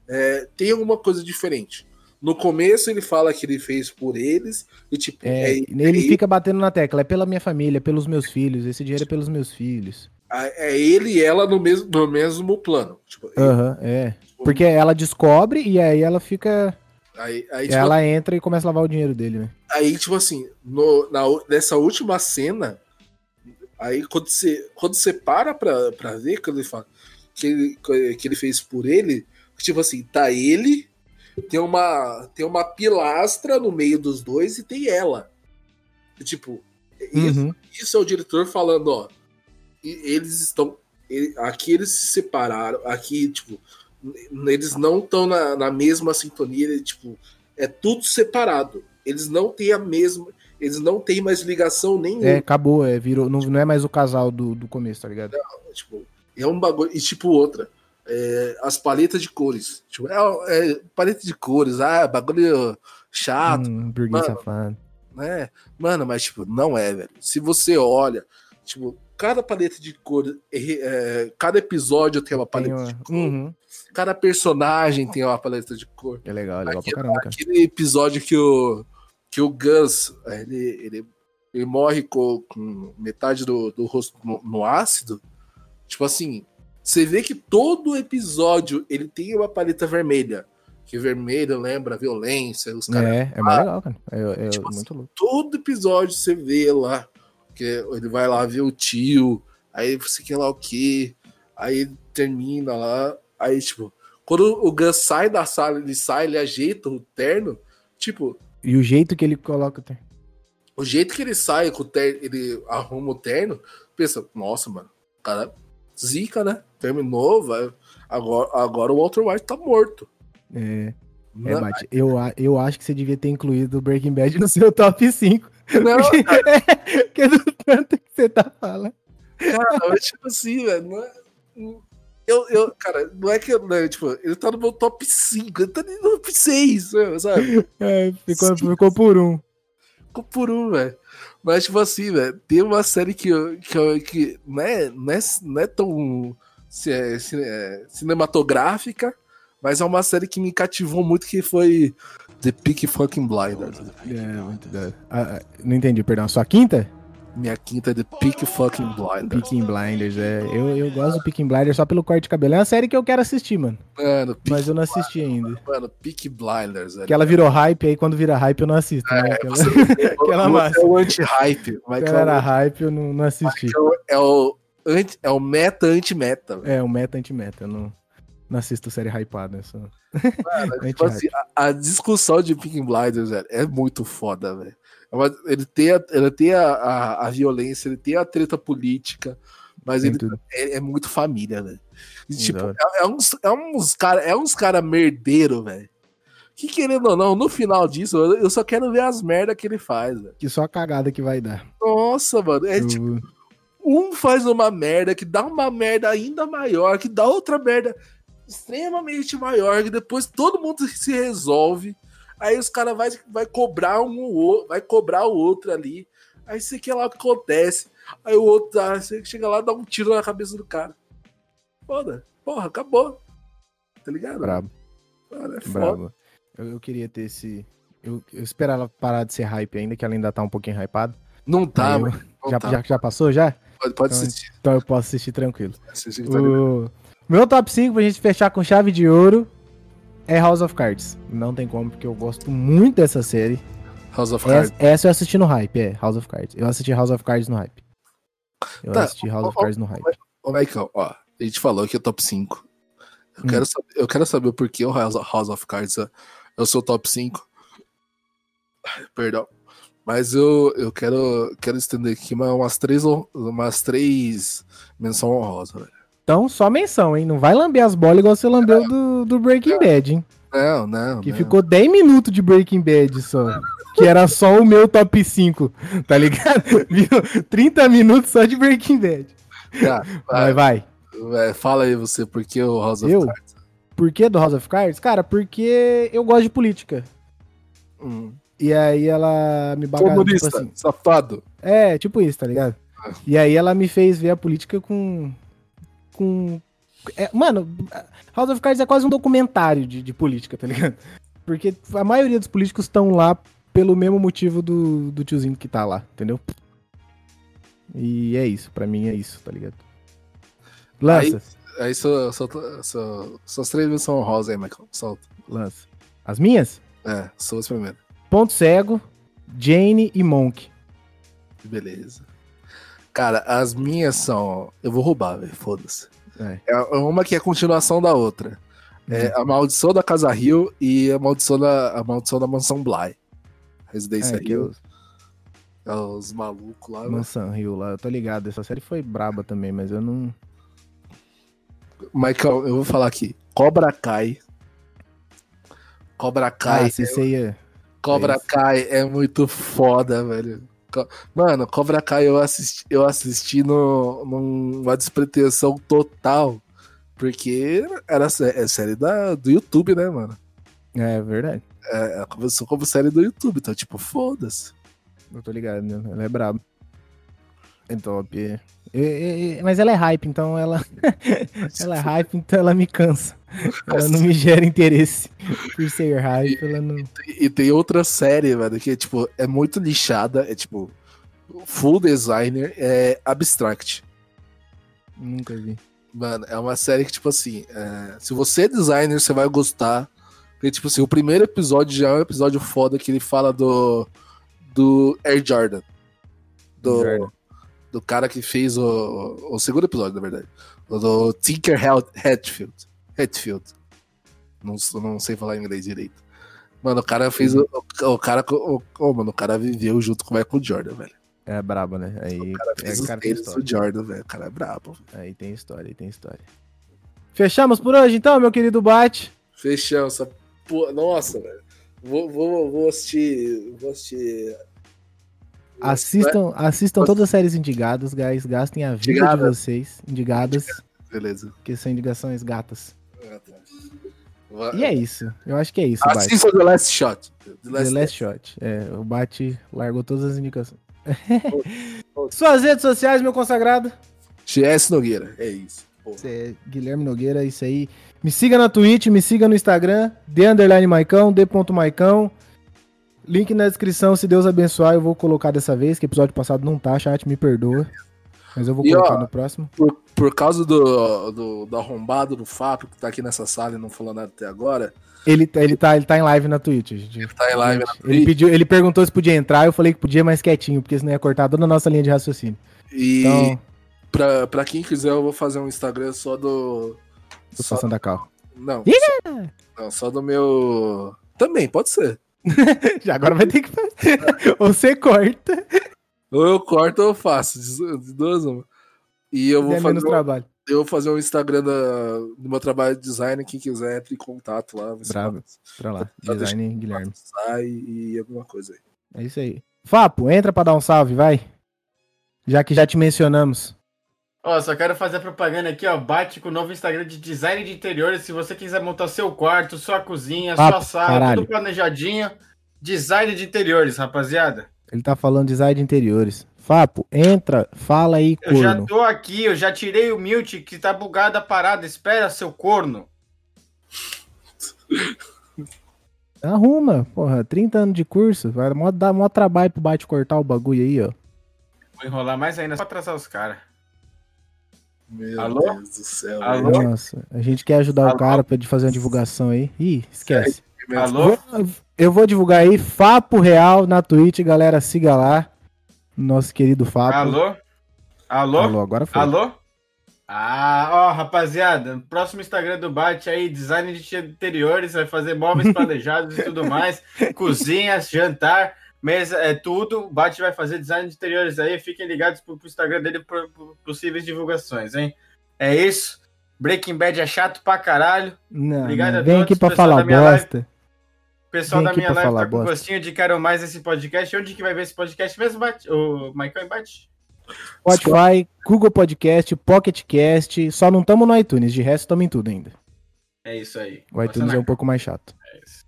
Speaker 2: é, tem alguma coisa diferente. No começo ele fala que ele fez por eles e tipo,
Speaker 3: É,
Speaker 2: é,
Speaker 3: ele
Speaker 2: é-
Speaker 3: fica batendo na tecla, é pela minha família, pelos meus filhos, esse dinheiro é pelos meus filhos.
Speaker 2: é ele e ela no mesmo, no mesmo plano. Tipo,
Speaker 3: Aham, é. Porque ela descobre e aí ela fica.
Speaker 2: aí, aí, tipo,
Speaker 3: ela entra e começa a lavar o dinheiro dele, né?
Speaker 2: Aí, tipo assim, no, na, nessa última cena, aí quando você, quando você para pra, pra ver, quando ele fala que ele, que ele fez por ele, tipo assim, tá ele, tem uma, tem uma pilastra no meio dos dois e tem ela. Tipo, isso,
Speaker 3: Uhum.
Speaker 2: isso é o diretor falando, ó. Eles estão. aqui eles se separaram, aqui, tipo, eles não estão na, na mesma sintonia, tipo, é tudo separado. Eles não têm a mesma. Eles não têm mais ligação nenhuma.
Speaker 3: É, acabou, é, virou, não, não é mais o casal do, do começo, tá ligado?
Speaker 2: Tipo, é um bagulho. E tipo, outra. É, as paletas de cores. Tipo, é, é, paleta de cores, ah, bagulho chato.
Speaker 3: Hum, burguês
Speaker 2: Mano.
Speaker 3: safado.
Speaker 2: né? Mano, mas, tipo, não é, velho. Se você olha, tipo, cada paleta de cor, é, cada episódio tem uma
Speaker 3: Tem
Speaker 2: paleta
Speaker 3: uma-
Speaker 2: de cor,
Speaker 3: Uhum.
Speaker 2: cada personagem tem uma paleta de cor.
Speaker 3: É legal, é legal
Speaker 2: Aquele,
Speaker 3: pra caramba, cara.
Speaker 2: aquele episódio que o, que o Gus, ele, ele, ele morre com, com metade do, do rosto no, no ácido, tipo assim, você vê que todo episódio ele tem uma paleta vermelha. Que vermelho lembra violência, os caras
Speaker 3: É, é mais legal, cara.
Speaker 2: Tipo assim,
Speaker 3: muito louco.
Speaker 2: todo episódio você vê lá, que ele vai lá ver o tio, aí você quer lá o quê, aí termina lá, aí tipo, quando o Gus sai da sala, ele sai, ele ajeita o terno, tipo,
Speaker 3: E o jeito que ele coloca. tá?
Speaker 2: o jeito que ele sai com o terno, ele arruma o terno, pensa, nossa, mano, o cara zica, né? Terminou, vai, agora, agora o Walter White tá morto.
Speaker 3: É, é
Speaker 2: Não,
Speaker 3: Bate, eu, eu acho que você devia ter incluído o Breaking Bad no seu top 5.
Speaker 2: não, (laughs)
Speaker 3: Porque, (laughs) porque do tanto que você tá falando.
Speaker 2: Cara, tipo assim, velho, não é. Eu, eu, cara, não é que eu, né, tipo, ele tá no meu top 5, ele tá no top 6, né, sabe?
Speaker 3: É, ficou,
Speaker 2: Sim.
Speaker 3: ficou por um.
Speaker 2: Ficou por um, velho. Mas, tipo assim, velho, tem uma série que, que, que não, é, não, é, não é tão é, é, cinematográfica, mas é uma série que me cativou muito, que foi The Peak Fucking Blinders.
Speaker 3: É, muito ah, não entendi, perdão. Sua quinta?
Speaker 2: Minha quinta é The Peak Fucking Blinders.
Speaker 3: Peaking Blinders, é. Eu, eu gosto do Peaking Blinders só pelo corte de cabelo. É uma série que eu quero assistir, mano.
Speaker 2: Mano, Peak,
Speaker 3: Mas eu não assisti ainda.
Speaker 2: mano, Peak Blinders. velho.
Speaker 3: Porque ela virou hype, aí quando vira hype eu não assisto. né? Aquela, aquela
Speaker 2: Você (laughs)
Speaker 3: massa.
Speaker 2: É o anti-hype.
Speaker 3: Quando era hype eu não, não assisti.
Speaker 2: Michael é o, anti, é o meta anti-meta.
Speaker 3: É, o meta anti-meta. Eu não, não assisto série hypada. Só...
Speaker 2: Mano, (laughs) tipo assim, a, a discussão de Peaky Blinders, velho, é muito foda, velho. Ele tem, a, ele tem a, a, a violência, ele tem a treta política, mas
Speaker 3: Tem
Speaker 2: ele é, é muito família, velho. Tipo, é, é uns, é uns cara, é uns cara merdeiro, velho. Que querendo ou não, no final disso, eu, eu só quero ver as merdas que ele faz, velho.
Speaker 3: Que só a cagada que vai dar.
Speaker 2: Nossa, mano, é
Speaker 3: Eu-
Speaker 2: tipo, um faz uma merda que dá uma merda ainda maior, que dá outra merda extremamente maior, que depois todo mundo se resolve. Aí os caras vai, vai cobrar um vai cobrar o outro ali. Aí você quer lá o que acontece. Aí o outro você chega lá dá um tiro na cabeça do cara. Foda, porra, acabou. Tá ligado?
Speaker 3: Brabo,
Speaker 2: Mano, é
Speaker 3: brabo. Eu, eu queria ter esse. Eu, eu espero ela parar de ser hype ainda, que ela ainda tá um pouquinho hypada.
Speaker 2: Não tá,
Speaker 3: eu-
Speaker 2: mano. (laughs) Não
Speaker 3: já,
Speaker 2: tá.
Speaker 3: já, já passou já?
Speaker 2: Pode, pode
Speaker 3: Então,
Speaker 2: assistir.
Speaker 3: Então eu posso assistir tranquilo.
Speaker 2: assistir que tá.
Speaker 3: O meu top 5 pra gente fechar com chave de ouro é House of Cards. Não tem como, porque eu gosto muito dessa série.
Speaker 2: House of Cards.
Speaker 3: Essa, essa eu assisti no hype, é, House of Cards. Eu assisti House of Cards no hype. Eu
Speaker 2: Tá,
Speaker 3: assisti House of
Speaker 2: ó, ó,
Speaker 3: Cards no hype.
Speaker 2: Ô, Michael, ó, a gente falou que é top 5. Eu,
Speaker 3: Hum.
Speaker 2: quero, saber, eu quero saber o porquê o House, House of Cards é, é o seu top 5. Ai, (laughs) Perdão. Mas eu, eu quero, quero estender aqui uma- umas três, umas três menção honrosa, velho.
Speaker 3: Então, só menção, hein? Não vai lamber as bolas igual você lambeu do, do Breaking Bad, hein?
Speaker 2: Não, não.
Speaker 3: Que
Speaker 2: não.
Speaker 3: ficou 10 minutos de Breaking Bad só. Que era só o meu top 5, tá ligado? (laughs) Viu? 30 minutos só de Breaking Bad.
Speaker 2: Tá,
Speaker 3: Vai,
Speaker 2: vai,
Speaker 3: vai.
Speaker 2: vai, fala aí você, por que o House of
Speaker 3: Eu?
Speaker 2: Cards?
Speaker 3: Por que do House of Cards? Cara, porque eu gosto de política.
Speaker 2: Hum.
Speaker 3: E aí ela me bagaça, tipo
Speaker 2: Comunista,
Speaker 3: assim.
Speaker 2: safado.
Speaker 3: É, tipo isso, tá ligado? E aí ela me fez ver a política com. Com. é, mano, House of Cards é quase um documentário de, de política, tá ligado? Porque a maioria dos políticos estão lá pelo mesmo motivo do, do tiozinho que tá lá, entendeu? E é isso, pra mim é isso, tá ligado? Lança,
Speaker 2: Aí só, só, só, só as três menções honrosas aí, Michael. Solta.
Speaker 3: lança. As minhas?
Speaker 2: É, suas primeiras.
Speaker 3: Ponto Cego, Jane e Monk.
Speaker 2: Beleza. Cara, as minhas são. Eu vou roubar, velho. Foda-se.
Speaker 3: É.
Speaker 2: É uma que é a continuação da outra. É a Maldição da Casa Rio e a Maldição da, a maldição da Mansão Bly. Residência
Speaker 3: É, é
Speaker 2: Rio.
Speaker 3: os
Speaker 2: É os malucos lá. né?
Speaker 3: Mansão Rio lá, eu tô ligado. Essa série foi braba também, mas eu não.
Speaker 2: Michael, eu vou falar aqui. Cobra Kai. Cobra Kai.
Speaker 3: Ah, ia.
Speaker 2: Cobra
Speaker 3: é isso.
Speaker 2: Kai é muito foda, velho. Mano, Cobra Kai eu assisti, eu assisti no, numa despretensão total. Porque era é série da, do YouTube, né, mano?
Speaker 3: É verdade.
Speaker 2: É, ela começou como série do YouTube, então, tipo, foda-se.
Speaker 3: Eu tô ligado, né? Ela é braba. É top. Mas ela é hype, então ela. (laughs) ela é hype, então ela me cansa. Ela não me gera interesse. Por ser hype, ela não.
Speaker 2: E, e tem outra série, mano, que, tipo, é muito lixada, é, tipo, full designer, é Abstract.
Speaker 3: Nunca vi.
Speaker 2: Mano, é uma série que, tipo assim, é, se você é designer, você vai gostar. Porque, tipo assim, o primeiro episódio já é um episódio foda que ele fala do. Do Air Jordan. Do,
Speaker 3: Jordan.
Speaker 2: Do cara que fez o. O segundo episódio, na verdade. O do Tinker Hat- Hatfield. Hatfield. Não, não sei falar inglês direito. Mano, o cara fez. O, o cara. O, oh, mano, o cara viveu junto com o Michael Jordan, velho.
Speaker 3: É braba, né? Aí,
Speaker 2: O cara fez
Speaker 3: é, cara tem história.
Speaker 2: do Jordan, velho. O cara é brabo.
Speaker 3: Aí tem história, aí tem história. Fechamos por hoje, então, meu querido Bate.
Speaker 2: Fechamos essa. Nossa, velho. Vou, vou, vou assistir. Vou assistir.
Speaker 3: Assistam, assistam todas as séries indigadas, guys. Gastem a vida
Speaker 2: Indigadas.
Speaker 3: de vocês. Indigadas,
Speaker 2: Beleza.
Speaker 3: que são indicações gatas. E é isso. Eu acho que é isso.
Speaker 2: Assista The Last Shot. The
Speaker 3: The
Speaker 2: Last,
Speaker 3: Last Shot. É, o Bate largou todas as indicações. (laughs) Suas redes sociais, meu consagrado.
Speaker 2: GS Nogueira. É isso.
Speaker 3: É Guilherme Nogueira, isso aí. Me siga na Twitch, me siga no Instagram, D underline Maicão, D ponto Maicão. Link na descrição, se Deus abençoar, eu vou colocar dessa vez, que episódio passado não tá, chat, me perdoa. Mas eu vou
Speaker 2: E,
Speaker 3: colocar
Speaker 2: ó,
Speaker 3: no próximo.
Speaker 2: Por, por causa do, do, do arrombado do Fábio, que tá aqui nessa sala e não falou nada até agora,
Speaker 3: Ele, tá- ele, tá, ele tá em live na Twitch, gente.
Speaker 2: tá em live na
Speaker 3: Ele,
Speaker 2: Twitch.
Speaker 3: pediu, ele perguntou se podia entrar, eu falei que podia, mas quietinho, porque senão ia cortar toda a nossa linha de raciocínio.
Speaker 2: E
Speaker 3: Então,
Speaker 2: pra, pra quem quiser, eu vou fazer um Instagram só do.
Speaker 3: tô
Speaker 2: Só,
Speaker 3: passando a cal.
Speaker 2: não, só, não, só do meu. Também, pode ser. (laughs)
Speaker 3: Já agora vai ter que fazer. Ou você corta,
Speaker 2: Ou eu corto ou eu faço. De duas uma. E eu vou,
Speaker 3: é
Speaker 2: fazer, um-
Speaker 3: trabalho.
Speaker 2: eu vou fazer um Instagram da- do meu trabalho de design. Quem quiser, entre em contato lá.
Speaker 3: Bravo. Pra lá, design Guilherme.
Speaker 2: Sai e alguma coisa aí.
Speaker 3: É isso aí. Fapo, entra pra dar um salve, vai. Já que já te mencionamos.
Speaker 4: Ó, só quero fazer a propaganda aqui, ó. Bate com o novo Instagram de design de interiores. Se você quiser montar seu quarto, sua cozinha,
Speaker 3: Papo,
Speaker 4: sua sala,
Speaker 3: caralho.
Speaker 4: tudo planejadinho. Design de interiores, rapaziada.
Speaker 3: Ele tá falando design de interiores. Fapo, entra, fala aí,
Speaker 4: Eu já
Speaker 3: corno.
Speaker 4: tô aqui, eu já tirei o mute que tá bugado a parada. Espera, seu corno.
Speaker 3: Arruma, porra, 30 anos de curso. Vai mó, dar mó trabalho pro bate cortar o bagulho aí, ó.
Speaker 4: Vou enrolar mais ainda só pra atrasar os caras.
Speaker 2: Meu
Speaker 4: Alô?
Speaker 2: Deus do céu.
Speaker 4: Alô?
Speaker 3: Nossa, a gente quer ajudar
Speaker 4: Alô?
Speaker 3: o cara pra fazer uma divulgação aí. Ih, esquece.
Speaker 4: Alô?
Speaker 3: Eu vou divulgar aí Fapo Real na Twitch, galera, siga lá. Nosso querido Fapo.
Speaker 4: Alô? Alô?
Speaker 3: Alô, agora foi.
Speaker 4: Alô? Ah, ó, rapaziada, próximo Instagram do Bate aí, design de interiores, vai fazer móveis (laughs) planejados e tudo mais, cozinhas, jantar, mesa, é tudo. O Bate vai fazer design de interiores aí, fiquem ligados pro, pro Instagram dele por, por possíveis divulgações, hein? É isso. Breaking Bad é chato pra caralho.
Speaker 3: Não,
Speaker 4: Obrigado
Speaker 3: não, vem aqui pra
Speaker 4: pessoal
Speaker 3: falar
Speaker 4: da minha live.
Speaker 3: bosta.
Speaker 4: Pessoal da minha live tá com
Speaker 3: bosta.
Speaker 4: gostinho de quero mais esse podcast. Onde que vai ver esse podcast mesmo, Bate? O Michael Bate?
Speaker 3: Spotify, Google Podcast, Pocket Cast. Só não estamos no iTunes, de resto estamos em tudo ainda.
Speaker 4: É isso aí.
Speaker 3: O iTunes é um pouco mais chato.
Speaker 4: é isso.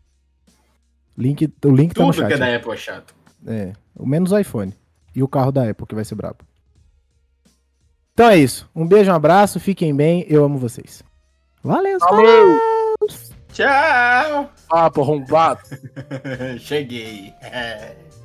Speaker 3: Link, o link tá no
Speaker 4: Tudo
Speaker 3: chat.
Speaker 4: que é da
Speaker 3: né?
Speaker 4: Apple é chato.
Speaker 3: É, o menos o iPhone. E o carro da Apple, que vai ser brabo. Então é isso. Um beijo, um abraço, fiquem bem, eu amo vocês. Valeu,
Speaker 2: Falou!
Speaker 4: Tchau!
Speaker 2: Papo arrombado. (laughs)
Speaker 4: Cheguei. É. (laughs)